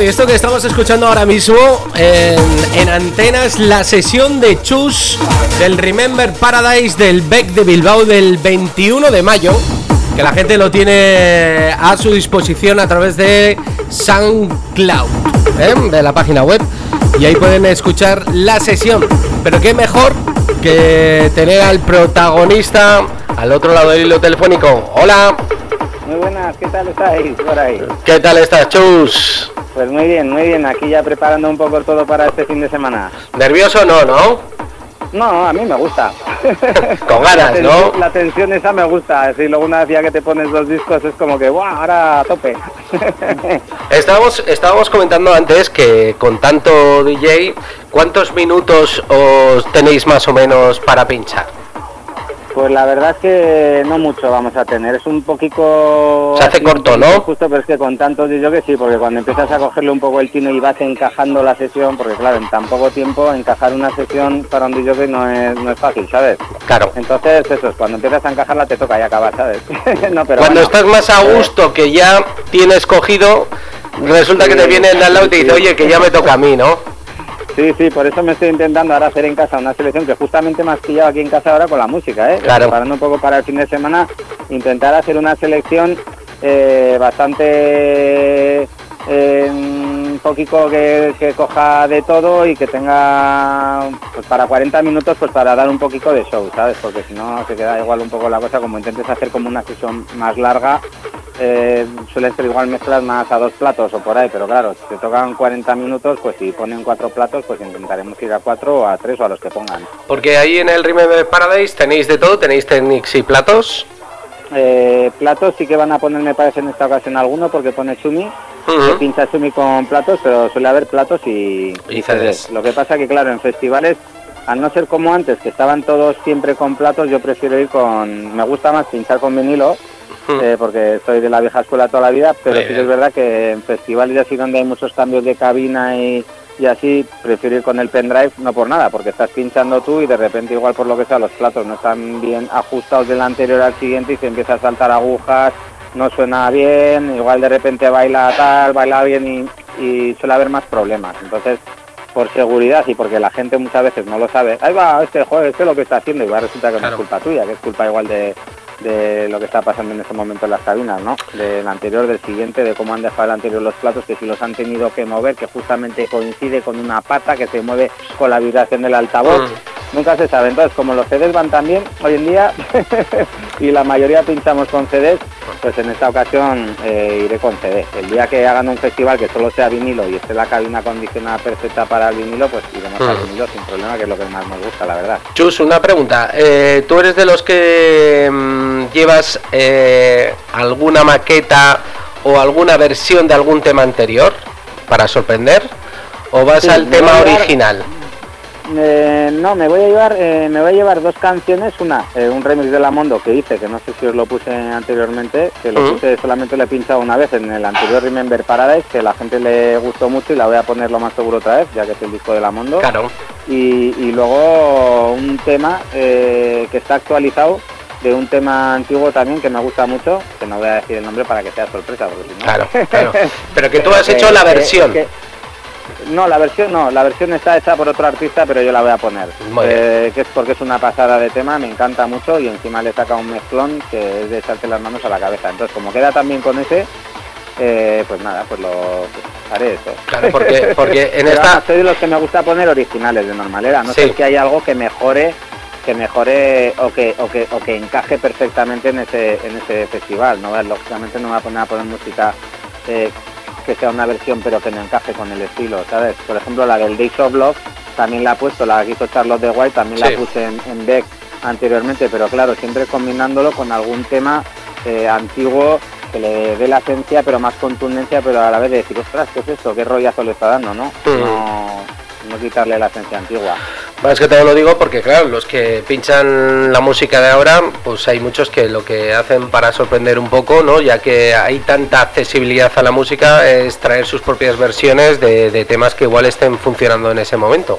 Y esto que estamos escuchando ahora mismo en, en antena es la sesión de Chus del Remember Paradise del Beck de Bilbao del 21 de mayo, que la gente lo tiene a su disposición a través de SoundCloud, ¿eh? de la página web, y ahí pueden escuchar la sesión. Pero qué mejor que tener al protagonista al otro lado del hilo telefónico. Hola, Muy buenas, ¿qué tal estáis por ahí? ¿qué tal estás, Chus? Pues muy bien, muy bien, aquí ya preparando un poco todo para este fin de semana. ¿Nervioso no, no? No, a mí me gusta. Con ganas, ¿no? la tensión esa me gusta, si luego una vez ya que te pones dos discos es como que, ¡guau! Ahora a tope. Estábamos, estábamos comentando antes que con tanto DJ, ¿cuántos minutos os tenéis más o menos para pinchar? Pues la verdad es que no mucho vamos a tener, es un poquito... Se hace corto, ¿no? Justo, pero es que con tantos yo que sí, porque cuando empiezas a cogerle un poco el tino y vas encajando la sesión, porque claro, en tan poco tiempo encajar una sesión para un DJ no es, no es fácil, ¿sabes? Claro. Entonces, eso es, cuando empiezas a encajarla te toca y acabar, ¿sabes? no, pero Cuando bueno, estás más a eh, gusto, que ya tienes cogido, resulta que te viene el al lado y te dice, oye, que ya me toca a mí, ¿no? Sí, sí, por eso me estoy intentando ahora hacer en casa una selección que justamente me has pillado aquí en casa ahora con la música, ¿eh? Claro. Preparando un poco para el fin de semana, intentar hacer una selección eh, bastante eh, un poquito que, que coja de todo y que tenga pues para 40 minutos pues para dar un poquito de show, ¿sabes? Porque si no se queda igual un poco la cosa, como intentes hacer como una sesión más larga, eh, suele ser igual mezclas más a dos platos o por ahí, pero claro, si te tocan 40 minutos, pues si ponen cuatro platos, pues intentaremos ir a cuatro o a tres o a los que pongan. Porque ahí en el Remember Paradise tenéis de todo, tenéis technics y platos. Eh, platos sí que van a poner, me parece, en esta ocasión alguno, porque pone Chumi, se pincha Chumi con platos, pero suele haber platos y, Y. CDs. Lo que pasa que, claro, en festivales, al no ser como antes, que estaban todos siempre con platos, yo prefiero ir con... Me gusta más pinchar con vinilo, eh, porque soy de la vieja escuela toda la vida, pero Muy sí que es verdad que en festivales y así donde hay muchos cambios de cabina y, y así, prefiero ir con el pendrive, no por nada, porque estás pinchando tú y de repente igual por lo que sea los platos no están bien ajustados del anterior al siguiente y se empieza a saltar agujas, no suena bien, igual de repente baila tal, baila bien y, y suele haber más problemas. Entonces, por seguridad y porque la gente muchas veces no lo sabe, ahí va, este joder, este es lo que está haciendo, igual resulta que no es culpa tuya, que es culpa igual de, de lo que está pasando en ese momento en las cabinas, ¿no? Del anterior, del siguiente, de cómo han dejado el anterior los platos, que si los han tenido que mover, que justamente coincide con una pata que se mueve con la vibración del altavoz. Nunca se sabe. Entonces, como los CDs van también hoy en día y la mayoría pinchamos con CDs, pues en esta ocasión eh, iré con CD. El día que hagan un festival que solo sea vinilo y esté la cabina acondicionada perfecta para el vinilo, pues iremos al Mm. vinilo sin problema, que es lo que más nos gusta, la verdad. Chus, una pregunta. Eh, ¿Tú eres de los que mm, llevas eh, alguna maqueta o alguna versión de algún tema anterior para sorprender? ¿O vas Sí, al tema original? Eh, no, me voy a llevar, eh, me voy a llevar dos canciones, una, eh, un remix de La Mondo que hice, que no sé si os lo puse anteriormente, que lo puse solamente lo he pinchado una vez en el anterior Remember Paradise, que la gente le gustó mucho y la voy a poner lo más seguro otra vez, ya que es el disco de La Mondo. Claro. Y, y luego un tema que está actualizado de un tema antiguo también que me gusta mucho, que no voy a decir el nombre para que sea sorpresa, porque si no... Claro, claro. Pero que tú has hecho la que- versión. que- no, la versión no, la versión está hecha por otro artista, pero yo la voy a poner. Eh, que es porque es una pasada de tema, me encanta mucho y encima le saca un mezclón que es de echarte las manos a la cabeza. Entonces, como queda también con ese, eh, pues nada, pues lo pues haré eso. Claro, porque- porque en Pero esta- soy de los que me gusta poner originales de normalera, no Sí. sé que hay algo que mejore que mejore o que, o que o que encaje perfectamente en ese en ese festival no lógicamente no me voy a poner a poner música eh, que sea una versión pero que no encaje con el estilo sabes por ejemplo la del Days of Love también la he puesto la que hizo Charlotte de White también Sí. la puse en, en Beck anteriormente pero claro siempre combinándolo con algún tema eh, antiguo que le dé la esencia pero más contundencia pero a la vez de decir ostras qué es esto qué rollazo le está dando no Mm. no, no quitarle la esencia antigua Más que todo lo digo porque, claro, los que pinchan la música de ahora, pues hay muchos que lo que hacen para sorprender un poco, ¿no? Ya que hay tanta accesibilidad a la música, es traer sus propias versiones de, de temas que igual estén funcionando en ese momento.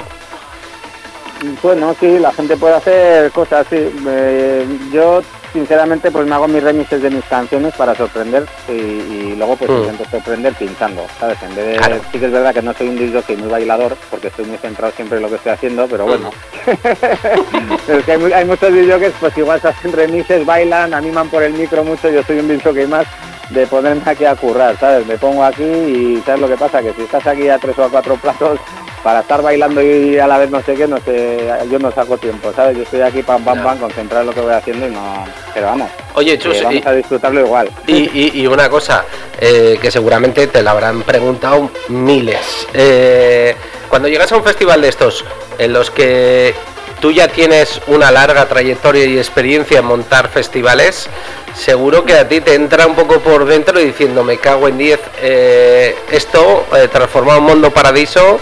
Bueno, sí, la gente puede hacer cosas, sí. Eh, yo sinceramente, pues me hago mis remixes de mis canciones para sorprender y, y luego pues Mm. intento sorprender pinchando, ¿sabes? En vez de... Claro. Sí que es verdad que no soy un disc jockey muy bailador, porque estoy muy centrado siempre en lo que estoy haciendo, pero bueno. Pero es que hay, mu- hay muchos pues igual se hacen remixes, bailan, animan por el micro mucho, yo soy un disc jockey más de ponerme aquí a currar, ¿sabes? Me pongo aquí y ¿sabes lo que pasa? Que si estás aquí a tres o a cuatro platos, para estar bailando y a la vez no sé qué, no sé, yo no saco tiempo, ¿sabes? Yo estoy aquí pam, pam, pam, concentrado en lo que voy haciendo y no... Pero vamos, Oye, Chus, vamos y- a disfrutarlo igual. Y, y- y una cosa eh, que seguramente te la habrán preguntado miles. Eh, cuando llegas a un festival de estos, en los que tú ya tienes una larga trayectoria y experiencia en montar festivales, seguro que a ti te entra un poco por dentro diciendo, me cago en 10, eh, esto transformado en Mundo Paradiso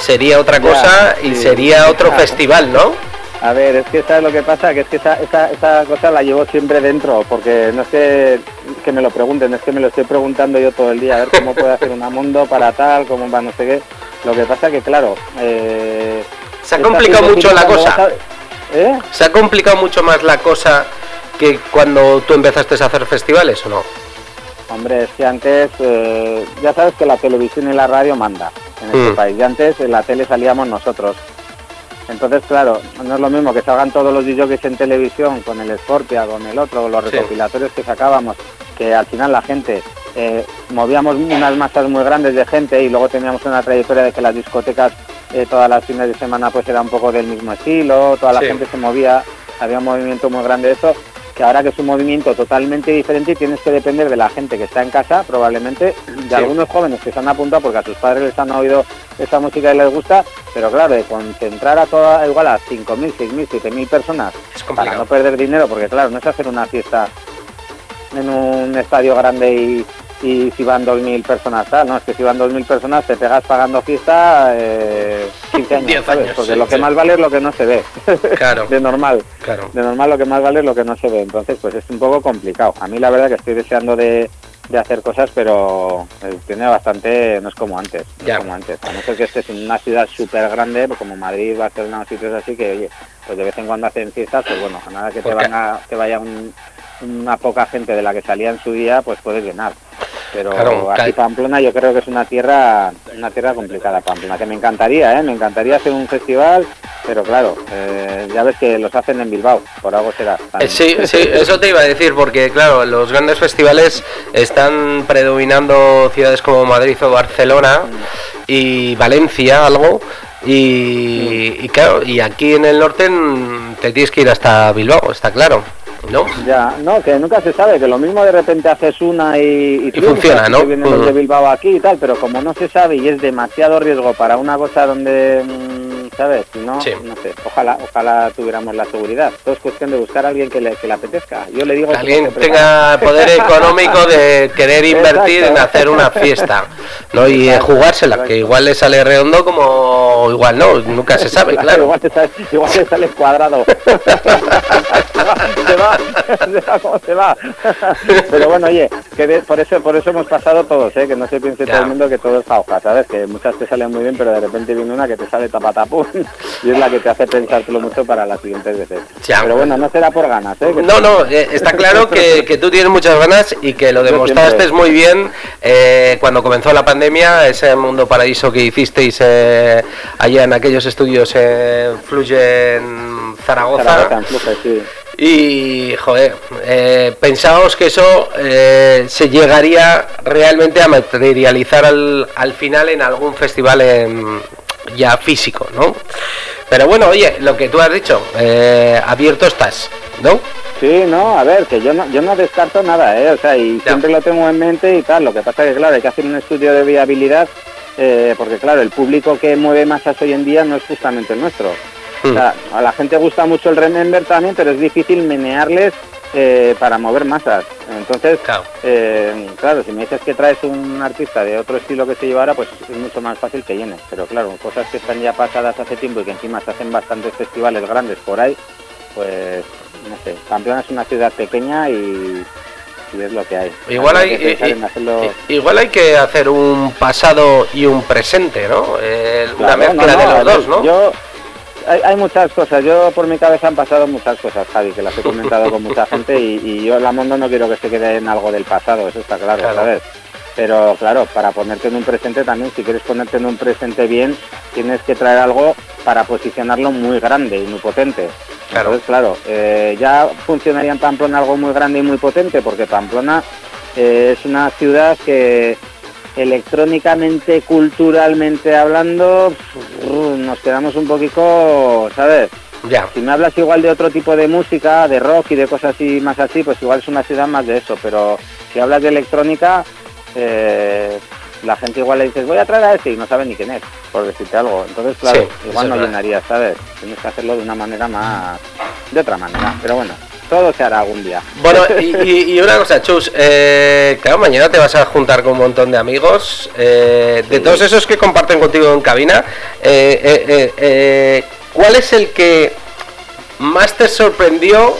sería otra Ya, cosa y sí, sería otro claro. festival, ¿no? A ver, es que sabes lo que pasa, que es que esa, esa, esa cosa la llevo siempre dentro, porque no es que, que me lo pregunten, es que me lo estoy preguntando yo todo el día, a ver cómo puedo hacer una mundo para tal, cómo va no sé qué. Lo que pasa que claro, eh, Se ha complicado mucho la cosa. a- ¿Eh? ¿Se ha complicado mucho más la cosa que cuando tú empezaste a hacer festivales o no? Hombre, es que antes, eh, ya sabes que la televisión y la radio manda en este Mm. país. Y antes en la tele salíamos nosotros. Entonces, claro, no es lo mismo que salgan todos los DJs en televisión con el Scorpia, con el otro, con los Sí. recopilatorios que sacábamos, que al final la gente eh, movíamos unas masas muy grandes de gente y luego teníamos una trayectoria de que las discotecas eh, todas las fines de semana pues era un poco del mismo estilo, toda la Sí. gente se movía, había un movimiento muy grande de eso, que ahora que es un movimiento totalmente diferente y tienes que depender de la gente que está en casa, probablemente, de Sí. algunos jóvenes que se han apuntado porque a sus padres les han oído esa música y les gusta, pero claro, de concentrar a toda, igual a 5.000, 6.000, 7.000 personas para no perder dinero, porque claro, no es hacer una fiesta en un estadio grande y, y si van 2.000 personas, tal, no, es que si van 2.000 personas te pegas pagando fiesta eh, 15 años, 10 ¿sabes? años, porque sí, lo que sí. más vale es lo que no se ve. Claro. de normal. Claro. De normal lo que más vale es lo que no se ve. Entonces, pues es un poco complicado. A mí la verdad que estoy deseando de, de hacer cosas, pero eh, tiene bastante, no es como antes, no Ya. es como antes. A no ser que estés en una ciudad súper grande, pues como Madrid, Barcelona sitios así, que oye, pues de vez en cuando hacen fiestas, pues bueno, a nada que te, van a, que vaya un- una poca gente de la que salía en su día, pues puedes llenar. Pero Claro, aquí Pamplona yo creo que es una tierra una tierra complicada Pamplona, que me encantaría, ¿eh? me encantaría hacer un festival, pero claro, eh, ya ves que los hacen en Bilbao, por algo será. Eh, Sí, sí, eso te iba a decir, porque claro, los grandes festivales están predominando ciudades como Madrid o Barcelona y Valencia, algo. Y, y claro, y aquí en el norte mm, te tienes que ir hasta Bilbao, está claro, ¿no? Ya, no, que nunca se sabe, que lo mismo de repente haces una y, triunfas, funciona, que ¿no? Vienen los de. Bilbao aquí y tal, pero como no se sabe y es demasiado riesgo para una cosa donde, mm, ¿sabes? No, Sí. no sé, ojalá, ojalá tuviéramos la seguridad. Todo es cuestión de buscar a alguien que le, que le apetezca. Yo le digo que alguien tenga poder económico de querer invertir en hacer una fiesta, ¿no? Y en Exacto, jugársela, exacto. que igual le sale redondo como igual no, nunca se sabe, claro. igual, te sale, igual te sale cuadrado. se va, se va como se va. Pero bueno, oye, que de- por eso por eso hemos pasado todos, ¿eh? que no se piense Ya. todo el mundo que todo es jauja, ¿sabes? Que muchas te salen muy bien, pero de repente viene una que te sale tapatapum y es la que te hace pensártelo mucho para las siguientes veces. Ya. Pero bueno, no será por ganas, ¿eh? Que- No, no, eh, está claro que, que tú tienes muchas ganas y que lo demostraste muy bien eh, cuando comenzó la pandemia, ese mundo paraíso que hicisteis eh, allá en aquellos estudios en Fluye en Zaragoza. Zaragoza, en Fluge, sí. Y, joder, eh, pensábamos que eso eh, se llegaría realmente a materializar al, al final en algún festival en- ya físico, ¿no? Pero bueno, oye, lo que tú has dicho, eh, abierto estás, ¿no? Sí, no, a ver, que yo no, yo no descarto nada, ¿eh? O sea, y siempre lo tengo en mente y tal. Lo que pasa es que, claro, hay que hacer un estudio de viabilidad, eh, porque, claro, el público que mueve masas hoy en día no es justamente el nuestro. O sea, a la gente gusta mucho el Remember también, pero es difícil menearles eh, para mover masas. Entonces, eh, claro, si me dices que traes un artista de otro estilo que se lleva ahora, pues es mucho más fácil que llene. Pero claro, cosas que están ya pasadas hace tiempo y que encima se hacen bastantes festivales grandes por ahí, pues no sé. Pamplona es una ciudad pequeña y, y es lo que hay. Igual Habría hay, que i- en hacerlo- i- igual hay que hacer un pasado y un presente, ¿no? Eh, una mezcla no, de no, los dos, ¿no? Yo, hay, hay muchas cosas. Yo por mi cabeza han pasado muchas cosas, Javi, que las he comentado con mucha gente y, y yo la Mondo no quiero que se quede en algo del pasado, eso está claro, Claro. ¿sabes? Pero claro, para ponerte en un presente también, si quieres ponerte en un presente bien, tienes que traer algo para posicionarlo muy grande y muy potente. Entonces, claro, eh, ya funcionaría en Pamplona algo muy grande y muy potente, porque Pamplona eh, es una ciudad que electrónicamente, culturalmente hablando, nos quedamos un poquito, ¿sabes? Ya. Si me hablas igual de otro tipo de música, de rock y de cosas así más así, pues igual es una ciudad más de eso, pero si hablas de electrónica, eh, la gente igual le dices, voy a traer a ese y no sabe ni quién es, por decirte algo. Entonces, claro, Sí, igual no verdad. llenaría, ¿sabes? Tienes que hacerlo de una manera más... de otra manera, pero bueno, todo se hará algún día. Bueno, y, y- una cosa, Chus, eh, claro, mañana te vas a juntar con un montón de amigos, eh, de todos esos que comparten contigo en cabina, eh, eh, ¿cuál es el que más te sorprendió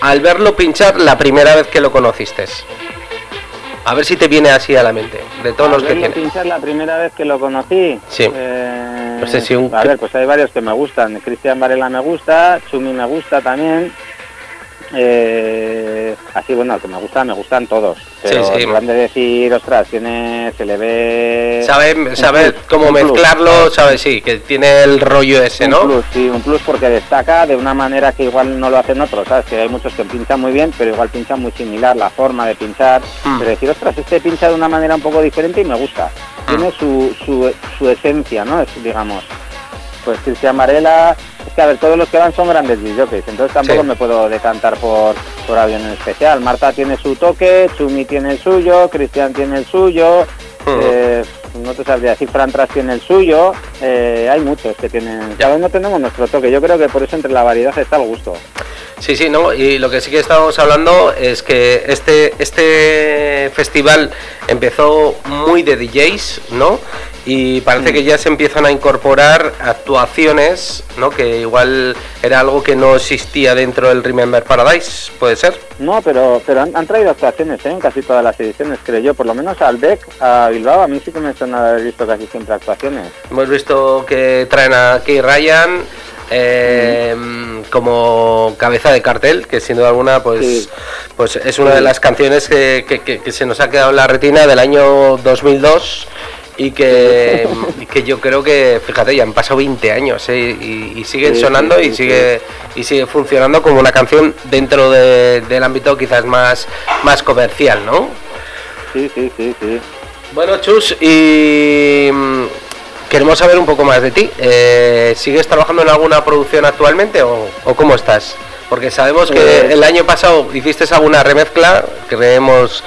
al verlo pinchar la primera vez que lo conociste? A ver si te viene así a la mente, de todos los que tienes. pinchar la primera vez que lo conocí. Sí. Eh, No sé si un- A ver, pues hay varios que me gustan. Cristian Varela me gusta, Chumi me gusta también. Eh, así, bueno, que me gusta, me gustan todos. Pero Sí, de decir, ostras, tiene, se le ve... Sabe, un sabe plus, cómo un plus. mezclarlo, sabe, sí, que tiene el rollo ese, Un ¿no? plus, sí, un plus porque destaca de una manera que igual no lo hacen otros, ¿sabes? Que hay muchos que pinchan muy bien, pero igual pinchan muy similar, la forma de pinchar. Mm. Pero decir, ostras, este pincha de una manera un poco diferente y me gusta. Tiene su, su, su esencia, ¿no? Es, digamos. Pues Cristian Varela, es que a ver, todos los que van son grandes jockeys, entonces tampoco Sí. me puedo decantar por, por alguien en especial. Marta tiene su toque, Chumi tiene el suyo, Cristian tiene el suyo, eh, no te sabría decir, Fran Tras tiene el suyo, eh, hay muchos que tienen, cada uno tenemos nuestro toque, yo creo que por eso entre la variedad está el gusto. Sí, sí, no, y lo que sí que estábamos hablando es que este, este festival empezó muy de DJs, ¿no? Y parece que ya se empiezan a incorporar actuaciones, ¿no? Que igual era algo que no existía dentro del Remember Paradise, ¿puede ser? No, pero pero han, han traído actuaciones ¿eh? en casi todas las ediciones, creo yo, por lo menos al BEC, a Bilbao, a mí sí que me suena haber visto casi siempre actuaciones. Hemos visto que traen a Key Ryan eh, como cabeza de cartel, que sin duda alguna pues, Sí. pues es una de las canciones que, que- que- que se nos ha quedado en la retina del año 2002 y que, y que yo creo que, fíjate, ya han pasado 20 años ¿eh? y, y siguen Sí, sonando sí, y sí, sigue y sigue funcionando como una canción dentro de- del ámbito quizás más, más comercial, ¿no? Sí, sí, sí, sí. Bueno, Chus, y mm, queremos saber un poco más de ti. Eh, ¿Sigues trabajando en alguna producción actualmente o, o cómo estás? Porque sabemos que Eh. el año pasado hiciste alguna remezcla, creemos,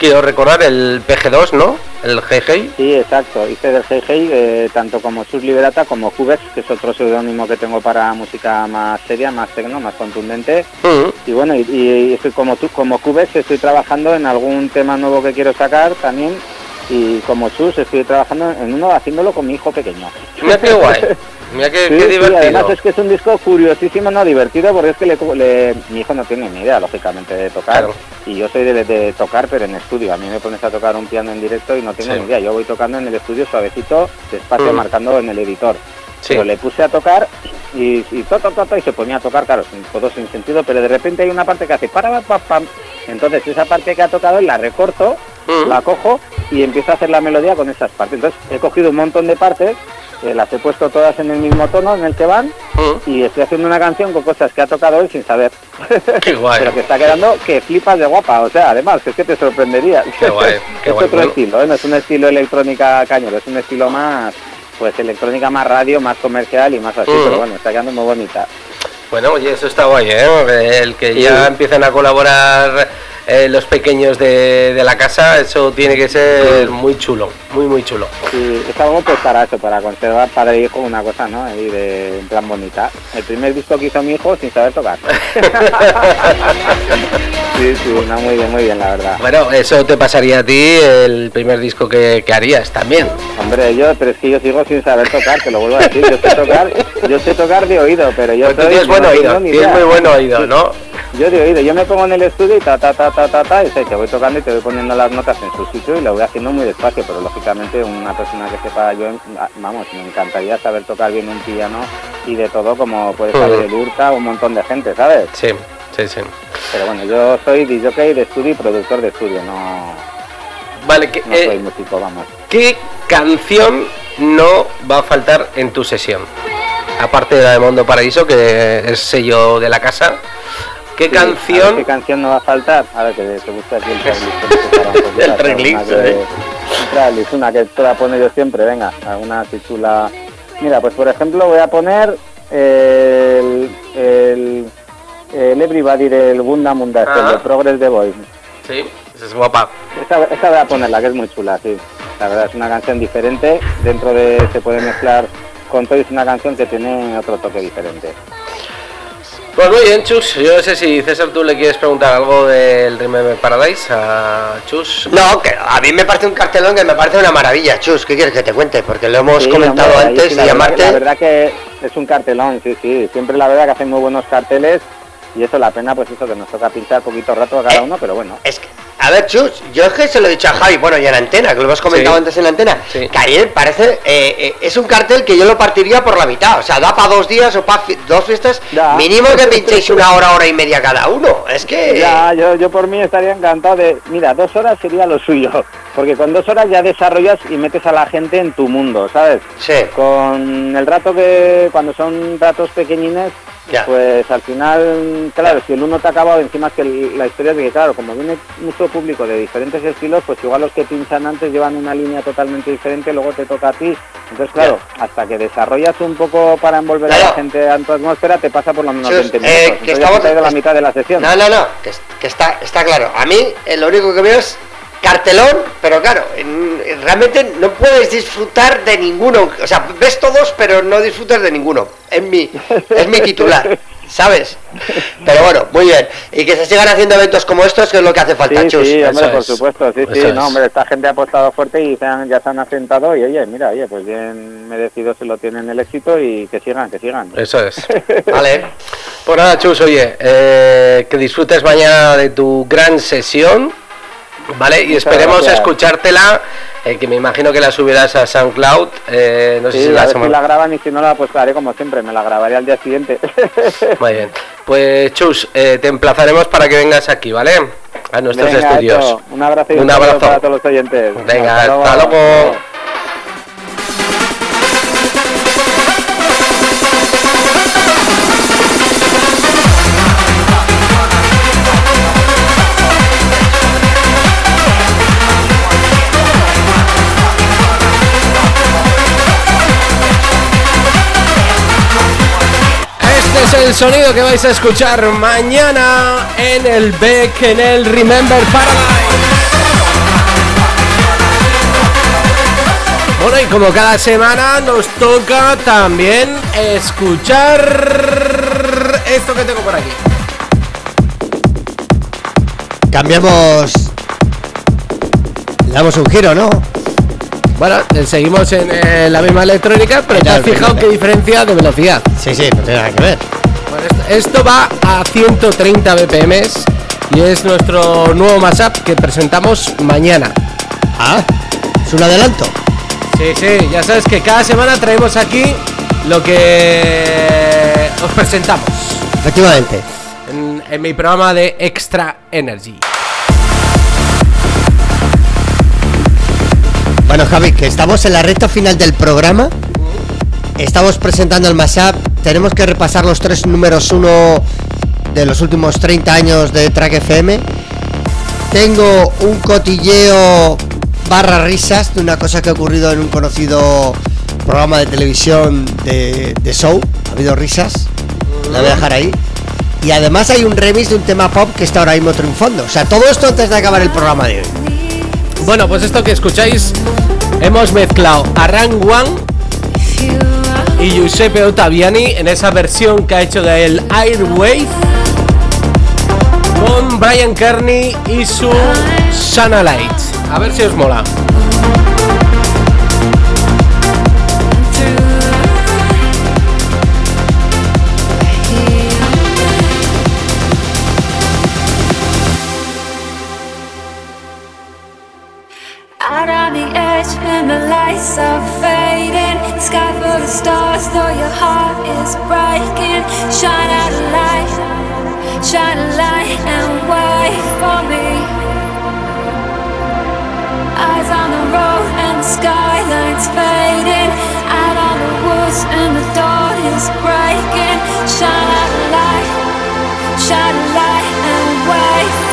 quiero recordar, el PG2, ¿no? El GG. Sí, exacto. Hice del GG eh, tanto como Sus Liberata como Cubex, que es otro seudónimo que tengo para música más seria, más tecno, más contundente. Mm, Y bueno, y, y estoy como tú, como Cubex estoy trabajando en algún tema nuevo que quiero sacar también. Y como Sus estoy trabajando en uno haciéndolo con mi hijo pequeño. Mira qué guay. Mira qué, Sí, qué sí, divertido. además es que es un disco curiosísimo, no divertido, porque es que le, le- mi hijo no tiene ni idea, lógicamente, de tocar. Claro. Y yo soy de, de tocar, pero en estudio. A mí me pones a tocar un piano en directo y no tengo Sí. ni idea. Yo voy tocando en el estudio suavecito, despacio, Mm. marcando en el editor. Sí. Pero le puse a tocar y, y to, to, y se ponía a tocar, claro, sin, todo sin sentido, pero de repente hay una parte que hace para, pa, pam. Entonces esa parte que ha tocado la recorto, Mm. la cojo y empiezo a hacer la melodía con esas partes. Entonces he cogido un montón de partes, eh, las he puesto todas en el mismo tono en el que van Mm. y estoy haciendo una canción con cosas que ha tocado él sin saber. Qué guay. Pero que está quedando que flipas de guapa, o sea, además, que es que te sorprendería. Qué guay, qué es guay. otro Bueno. estilo, ¿eh? no es un estilo electrónica cañero, es un estilo más, pues electrónica más radio, más comercial y más así, Mm. pero bueno, está quedando muy bonita. Bueno, oye, eso está guay, ¿eh? El que ya empiecen a colaborar eh, los pequeños de, de la casa, eso tiene que ser muy chulo, muy, muy chulo. Sí, es algo pues para eso, para conservar padre e hijo una cosa, ¿no? Ahí de en plan bonita. El primer disco que hizo mi hijo sin saber tocar. Sí, sí, no, muy bien, muy bien, la verdad. Bueno, eso te pasaría a ti el primer disco que, que harías también. Hombre, yo, pero es que yo sigo sin saber tocar, te lo vuelvo a decir. Yo sé tocar, yo sé tocar de oído, pero yo Pues tú soy- buen no oído, tienes idea. muy buen oído, ¿no? Yo de oído, yo me pongo en el estudio y ta ta ta ta ta ta y sé que voy tocando y te voy poniendo las notas en su sitio y lo voy haciendo muy despacio, pero lógicamente una persona que sepa yo, vamos, me encantaría saber tocar bien un piano y de todo como puede saber Ujú. el Urta un montón de gente, ¿sabes? Sí, sí, sí. Pero bueno, yo soy DJ de estudio y productor de estudio, no, Vale, que, no eh, soy músico, vamos. ¿qué canción no va a faltar en tu sesión? Aparte de la de Mondo Paraíso, que es sello de la casa. ¿Qué Sí, canción? ¿Qué canción no va a faltar? A ver, que te gusta aquí el tracklist. El tracklist, una que- eh. tracklist, una que te la pone yo siempre, venga, alguna chula. Mira, pues por ejemplo voy a poner el, el, el Everybody del Bunda Munda, este, el de Progress The Boys. Sí, esa es guapa. Esta, esta voy a ponerla, que es muy chula, sí. La verdad es una canción diferente, dentro de se puede mezclar con todo, y es una canción que tiene otro toque diferente. Pues muy bien, Chus. Yo no sé si César tú le quieres preguntar algo del Remember Paradise a Chus. No, que a mí me parece un cartelón que me parece una maravilla, Chus. ¿Qué quieres que te cuente? Porque lo hemos Sí, comentado hombre, antes sí, y la. La verdad que es un cartelón, sí, sí. Siempre la verdad que hacen muy buenos carteles y eso la pena, pues eso que nos toca pinchar poquito rato a Eh, cada uno, pero bueno. Es que, a ver, Chus, yo es que se lo he dicho a Javi, bueno, y en antena, que lo hemos comentado Sí. antes en la antena, Sí. que ayer parece, eh, eh, es un cartel que yo lo partiría por la mitad, o sea, da para dos días o para dos fiestas, Ya. mínimo que pinchéis una hora, hora y media cada uno, es que... Ya, yo, yo por mí estaría encantado de, mira, dos horas sería lo suyo, porque con dos horas ya desarrollas y metes a la gente en tu mundo, ¿sabes? Sí. Con el rato que, cuando son ratos pequeñines, Ya. pues al final, claro, si el uno te ha acabado, encima que la historia es de que, claro, como viene mucho público de diferentes estilos, pues igual los que pinchan antes llevan una línea totalmente diferente, luego te toca a ti. Entonces, claro, hasta que desarrollas un poco para envolver a la gente a tu atmósfera, te pasa por lo menos Chus, 20 eh, minutos. que Entonces ya estamos- te ha ido la mitad de la sesión. No, no, no, que, que está, está claro. A mí eh, lo único que veo es cartelón, pero claro, en- en- realmente no puedes disfrutar de ninguno. O sea, ves todos, pero no disfrutas de ninguno. Es mi, es mi titular, ¿sabes? Pero bueno, muy bien. Y que se sigan haciendo eventos como estos, que es lo que hace falta, Sí, Chus. sí, hombre, por es. supuesto, sí, sí, es. no, hombre, esta gente ha apostado fuerte y se han- ya se han asentado y oye, mira, oye, pues bien merecido se lo tienen el éxito y que sigan, que sigan. Eso es. Vale. Pues nada, Chus, oye, eh, que disfrutes mañana de tu gran sesión, ¿vale? Y esperemos gracias. escuchártela, eh, que me imagino que la subirás a SoundCloud, eh, no sé si la si la graban y si no la pues haré como siempre, me la grabaré al día siguiente. Muy bien. Pues Chus, eh, te emplazaremos para que vengas aquí, ¿vale? A nuestros Venga, estudios. hecho. Un abrazo y Un un, saludo abrazo. para todos los oyentes. Venga, hasta luego. Es el sonido que vais a escuchar mañana en el Beck, en el Remember Paradise. Bueno, y como cada semana nos toca también escuchar esto que tengo por aquí. Cambiamos. Le damos un giro, ¿no? Bueno, seguimos en eh, la misma electrónica, pero te Ya, has fijado qué diferencia de velocidad. Sí, sí, no tiene nada que ver. Esto, va a 130 BPM y es nuestro nuevo mashup que presentamos mañana. Ah, es un adelanto. Sí, sí, ya sabes que cada semana traemos aquí lo que os presentamos Efectivamente. en, en mi programa de Extra Energy. Bueno, Javi, que estamos en la recta final del programa. Estamos presentando el mashup. Tenemos que repasar los tres números uno de los últimos 30 años de Track FM. Tengo un cotilleo barra risas de una cosa que ha ocurrido en un conocido programa de televisión de, show. Ha habido risas. La voy a dejar ahí. Y además hay un remix de un tema pop que está ahora mismo triunfando. O sea, todo esto antes de acabar el programa de hoy. Bueno, pues esto que escucháis, hemos mezclado a Rang One y Giuseppe Ottaviani en esa versión que ha hecho del Airwave con Brian Kearney y su Sana Light. A ver si os mola. Stars, though your heart is breaking. Shine out a light, shine a light and wait for me. Eyes on the road and the skyline's fading. Out on the woods and the dawn is breaking. Shine out a light, shine a light and wait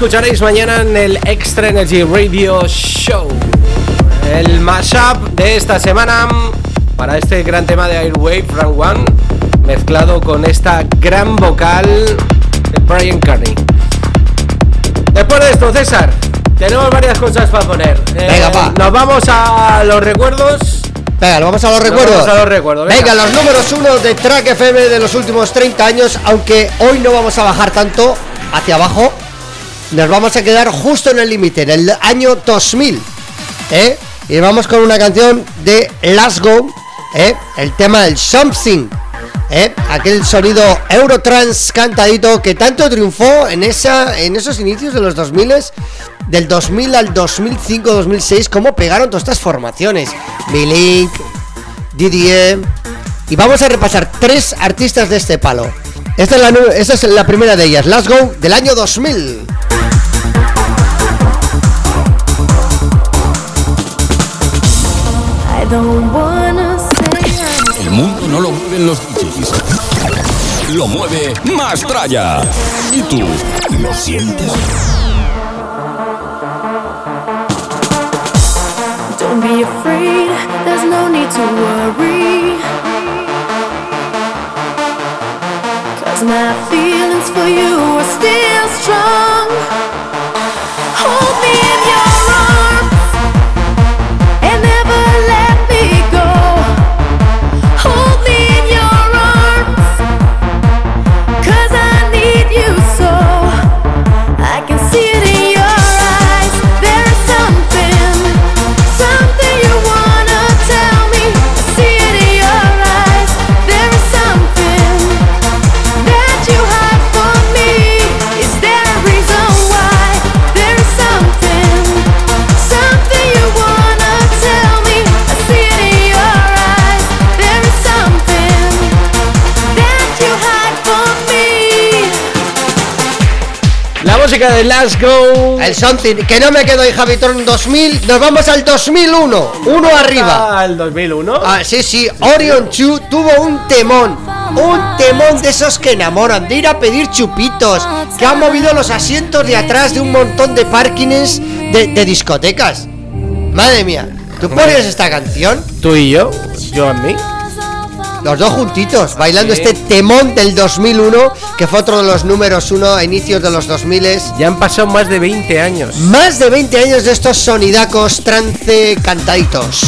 escucharéis mañana en el Extra Energy Radio Show. El mashup de esta semana para este gran tema de Airwave Round One, mezclado con esta gran vocal de Brian Kearney. Después de esto, César, tenemos varias cosas para poner. Eh, Venga, pa. Nos vamos a los recuerdos. Venga, ¿nos vamos a los Nos recuerdos. vamos a los recuerdos, venga. Venga, los números uno de Track FM de los últimos 30 años, aunque hoy no vamos a bajar tanto hacia abajo, nos vamos a quedar justo en el límite, en el año 2000. ¿eh? Y vamos con una canción de Last Go, ¿eh? el tema del Something. ¿eh? Aquel sonido Eurotrans cantadito que tanto triunfó en, esa, en esos inicios de los 2000 del 2000 al 2005-2006, cómo pegaron todas estas formaciones. Milink, Didier. Y vamos a repasar tres artistas de este palo. Esta es la, esta es la primera de ellas, Go, del año 2000. El mundo no lo mueven los DJs. Lo mueve Mastraya. ¿Y tú? ¿Lo sientes? Don't be afraid, there's no need to worry. Cause my feelings for you are still strong. Hold me in your música de Let's Go. El Something, que no me quedo ahí, Javitron 2000. Nos vamos al 2001. Uno arriba. Al 2001. Ah, sí, sí. Orion Chu tuvo un temón. Un temón de esos que enamoran, de ir a pedir chupitos, que ha movido los asientos de atrás de un montón de parkings de, de discotecas. Madre mía, ¿tú pones esta canción? Tú y yo, yo a mí. Los dos juntitos, bailando Sí. este temón del 2001, que fue otro de los números uno a inicios de los 2000 Ya han pasado más de 20 años. Más de 20 años de estos sonidacos trance cantaditos.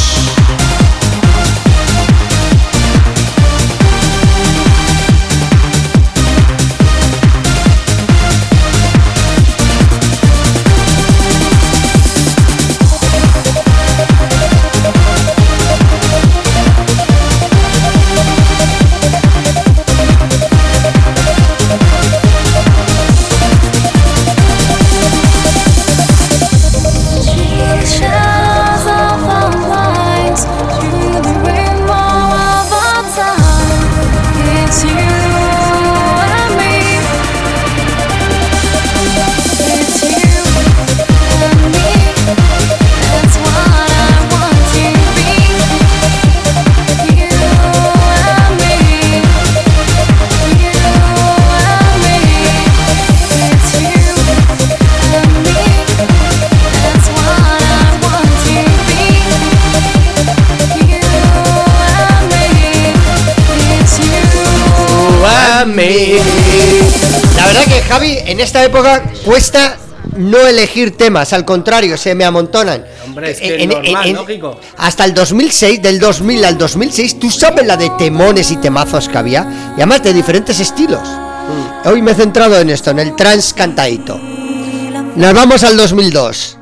Javi, en esta época cuesta no elegir temas, al contrario, se me amontonan. Hombre, es que En- es normal, en- lógico. Hasta el 2006, del 2000 al 2006, tú sabes la de temones y temazos que había, y además de diferentes estilos. Mm. Hoy me he centrado en esto, en el trans cantadito. Nos vamos al 2002.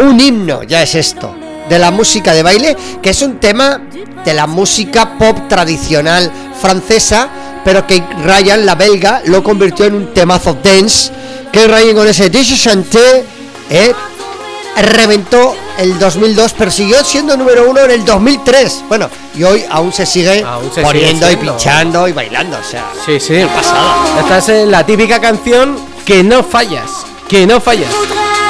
Un himno, ya es esto, de la música de baile, que es un tema de la música pop tradicional francesa, pero que Ryan, la belga, lo convirtió en un temazo dance, que Ryan con ese Dish Chanté, eh, reventó el 2002, pero siguió siendo número uno en el 2003. Bueno, y hoy aún se sigue Aún se poniendo sigue y pinchando y bailando, o sea, Sí, sí. pasada. Esta es eh, la típica canción que no fallas. Que no fallas.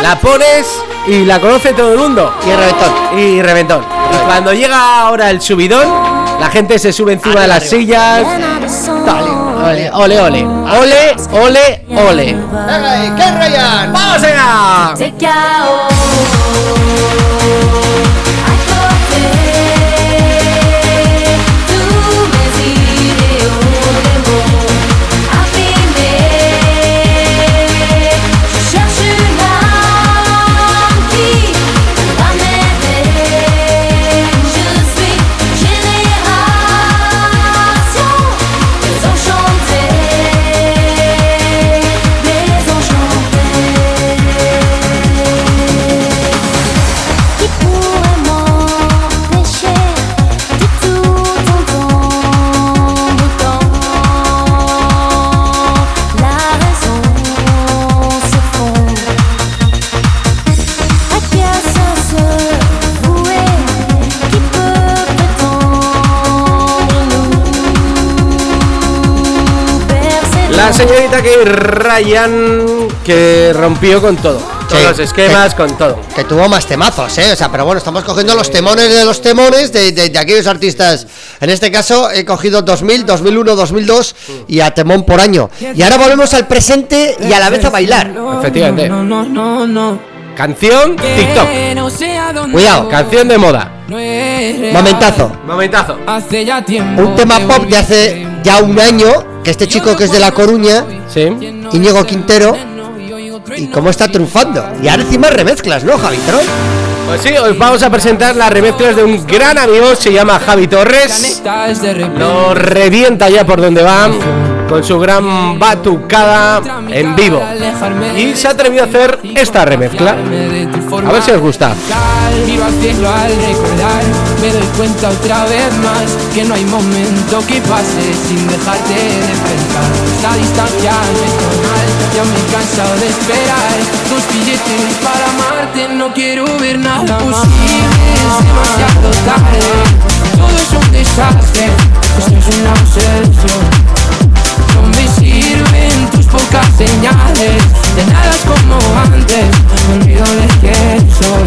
La pones y la conoce todo el mundo. Y reventón. Y reventón. Y cuando llega ahora el subidón, la gente se sube encima de las sillas. Dale, ole, ole, ole. Ole, ole, ole. Venga, ¿qué Ryan? ¡Vamos allá! La señorita que Ryan que rompió con todo. Todos Sí. los esquemas, con todo. Que tuvo más temazos, ¿eh? O sea, pero bueno, estamos cogiendo los temones de los temones de, de- de aquellos artistas. En este caso he cogido 2000, 2001, 2002 y a temón por año. Y ahora volvemos al presente y a la vez a bailar. Efectivamente. Canción TikTok. Cuidado. Canción de moda. Momentazo. Momentazo. Hace ya tiempo. Un tema pop de hace ya un año, que este chico que es de La Coruña, Íñigo Quintero, y cómo está triunfando. Y ahora encima remezclas, ¿no, Javi Tron? Pues sí, os vamos a presentar las remezclas de un gran amigo, se llama Javi Torres. Lo revienta ya por donde va, con su gran batucada en vivo. Y se ha atrevido a hacer esta remezcla. A ver si os gusta. Miro al cielo al recordar, me doy cuenta otra vez más que no hay momento que pase sin dejarte de pensar. La distancia no es normal, ya me he cansado de esperar. Dos billetes para amarte, no quiero ver nada más. Es demasiado tarde, todo es un desastre, esto es una obsesión sirven tus pocas señales De nada es como antes, me olvido de quién soy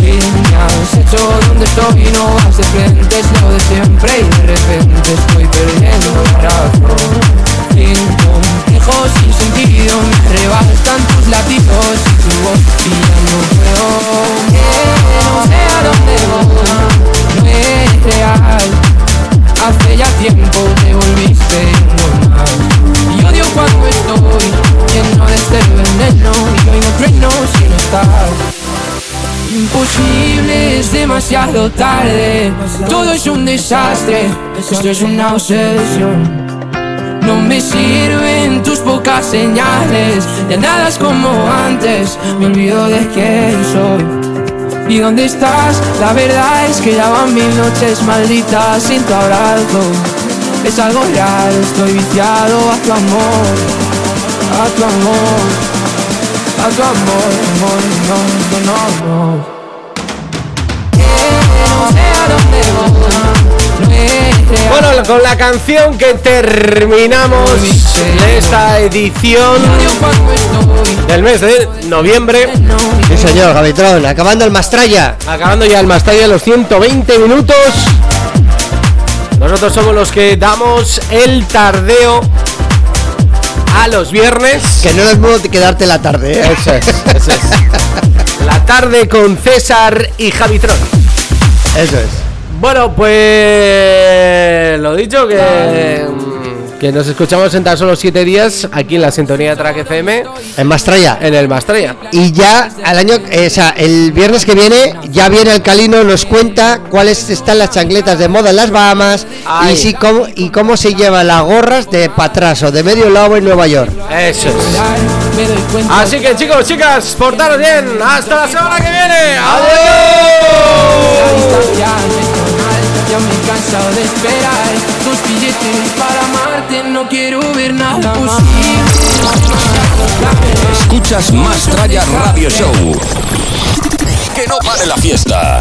¿Qué me has hecho? ¿Dónde estoy? Y no vas de frente, es lo de siempre Y de repente estoy perdiendo la razón Complejos sin sentido me arrebatan tus latidos y tu voz y ya no puedo que no sé a dónde voy no es real Hace ya tiempo te volviste normal. Y odio cuando estoy lleno de este veneno Y no trueno si no estás Imposible, es demasiado tarde. Todo es un desastre, esto es una obsesión. No me sirven tus pocas señales, ya nada es como antes, me olvido de quién soy. ¿Y dónde estás? La verdad es que ya van mil noches malditas sin tu abrazo. Es algo real, estoy viciado a tu amor, a tu amor, a tu amor, amor, no, no, no, no. No sé a dónde voy. Bueno, con la canción que terminamos esta edición del mes de noviembre. Sí, señor, Gavitrón, acabando el Mastraya. Acabando ya el Mastalla de los 120 minutos. Nosotros somos los que damos el tardeo a los viernes. Que no es modo de quedarte la tarde, ¿eh? Eso es, eso es. La tarde con César y Javitron. Eso es. Bueno, pues lo dicho, que, que nos escuchamos en tan solo 7 días aquí en la sintonía de Track FM. En Mastraya. En el Mastraya. Y ya al año, eh, o sea, el viernes que viene, ya viene el Calino, nos cuenta cuáles están las chancletas de moda en las Bahamas Ay. y, si, cómo, y cómo se llevan las gorras de patraso, de medio lobo en Nueva York. Eso es. Así que chicos, chicas, portaros bien. Hasta la semana que viene. Ya me he cansado de esperar Dos billetes para amarte No quiero ver nada posible Escuchas Más Traya Radio Show. Que no pare la fiesta.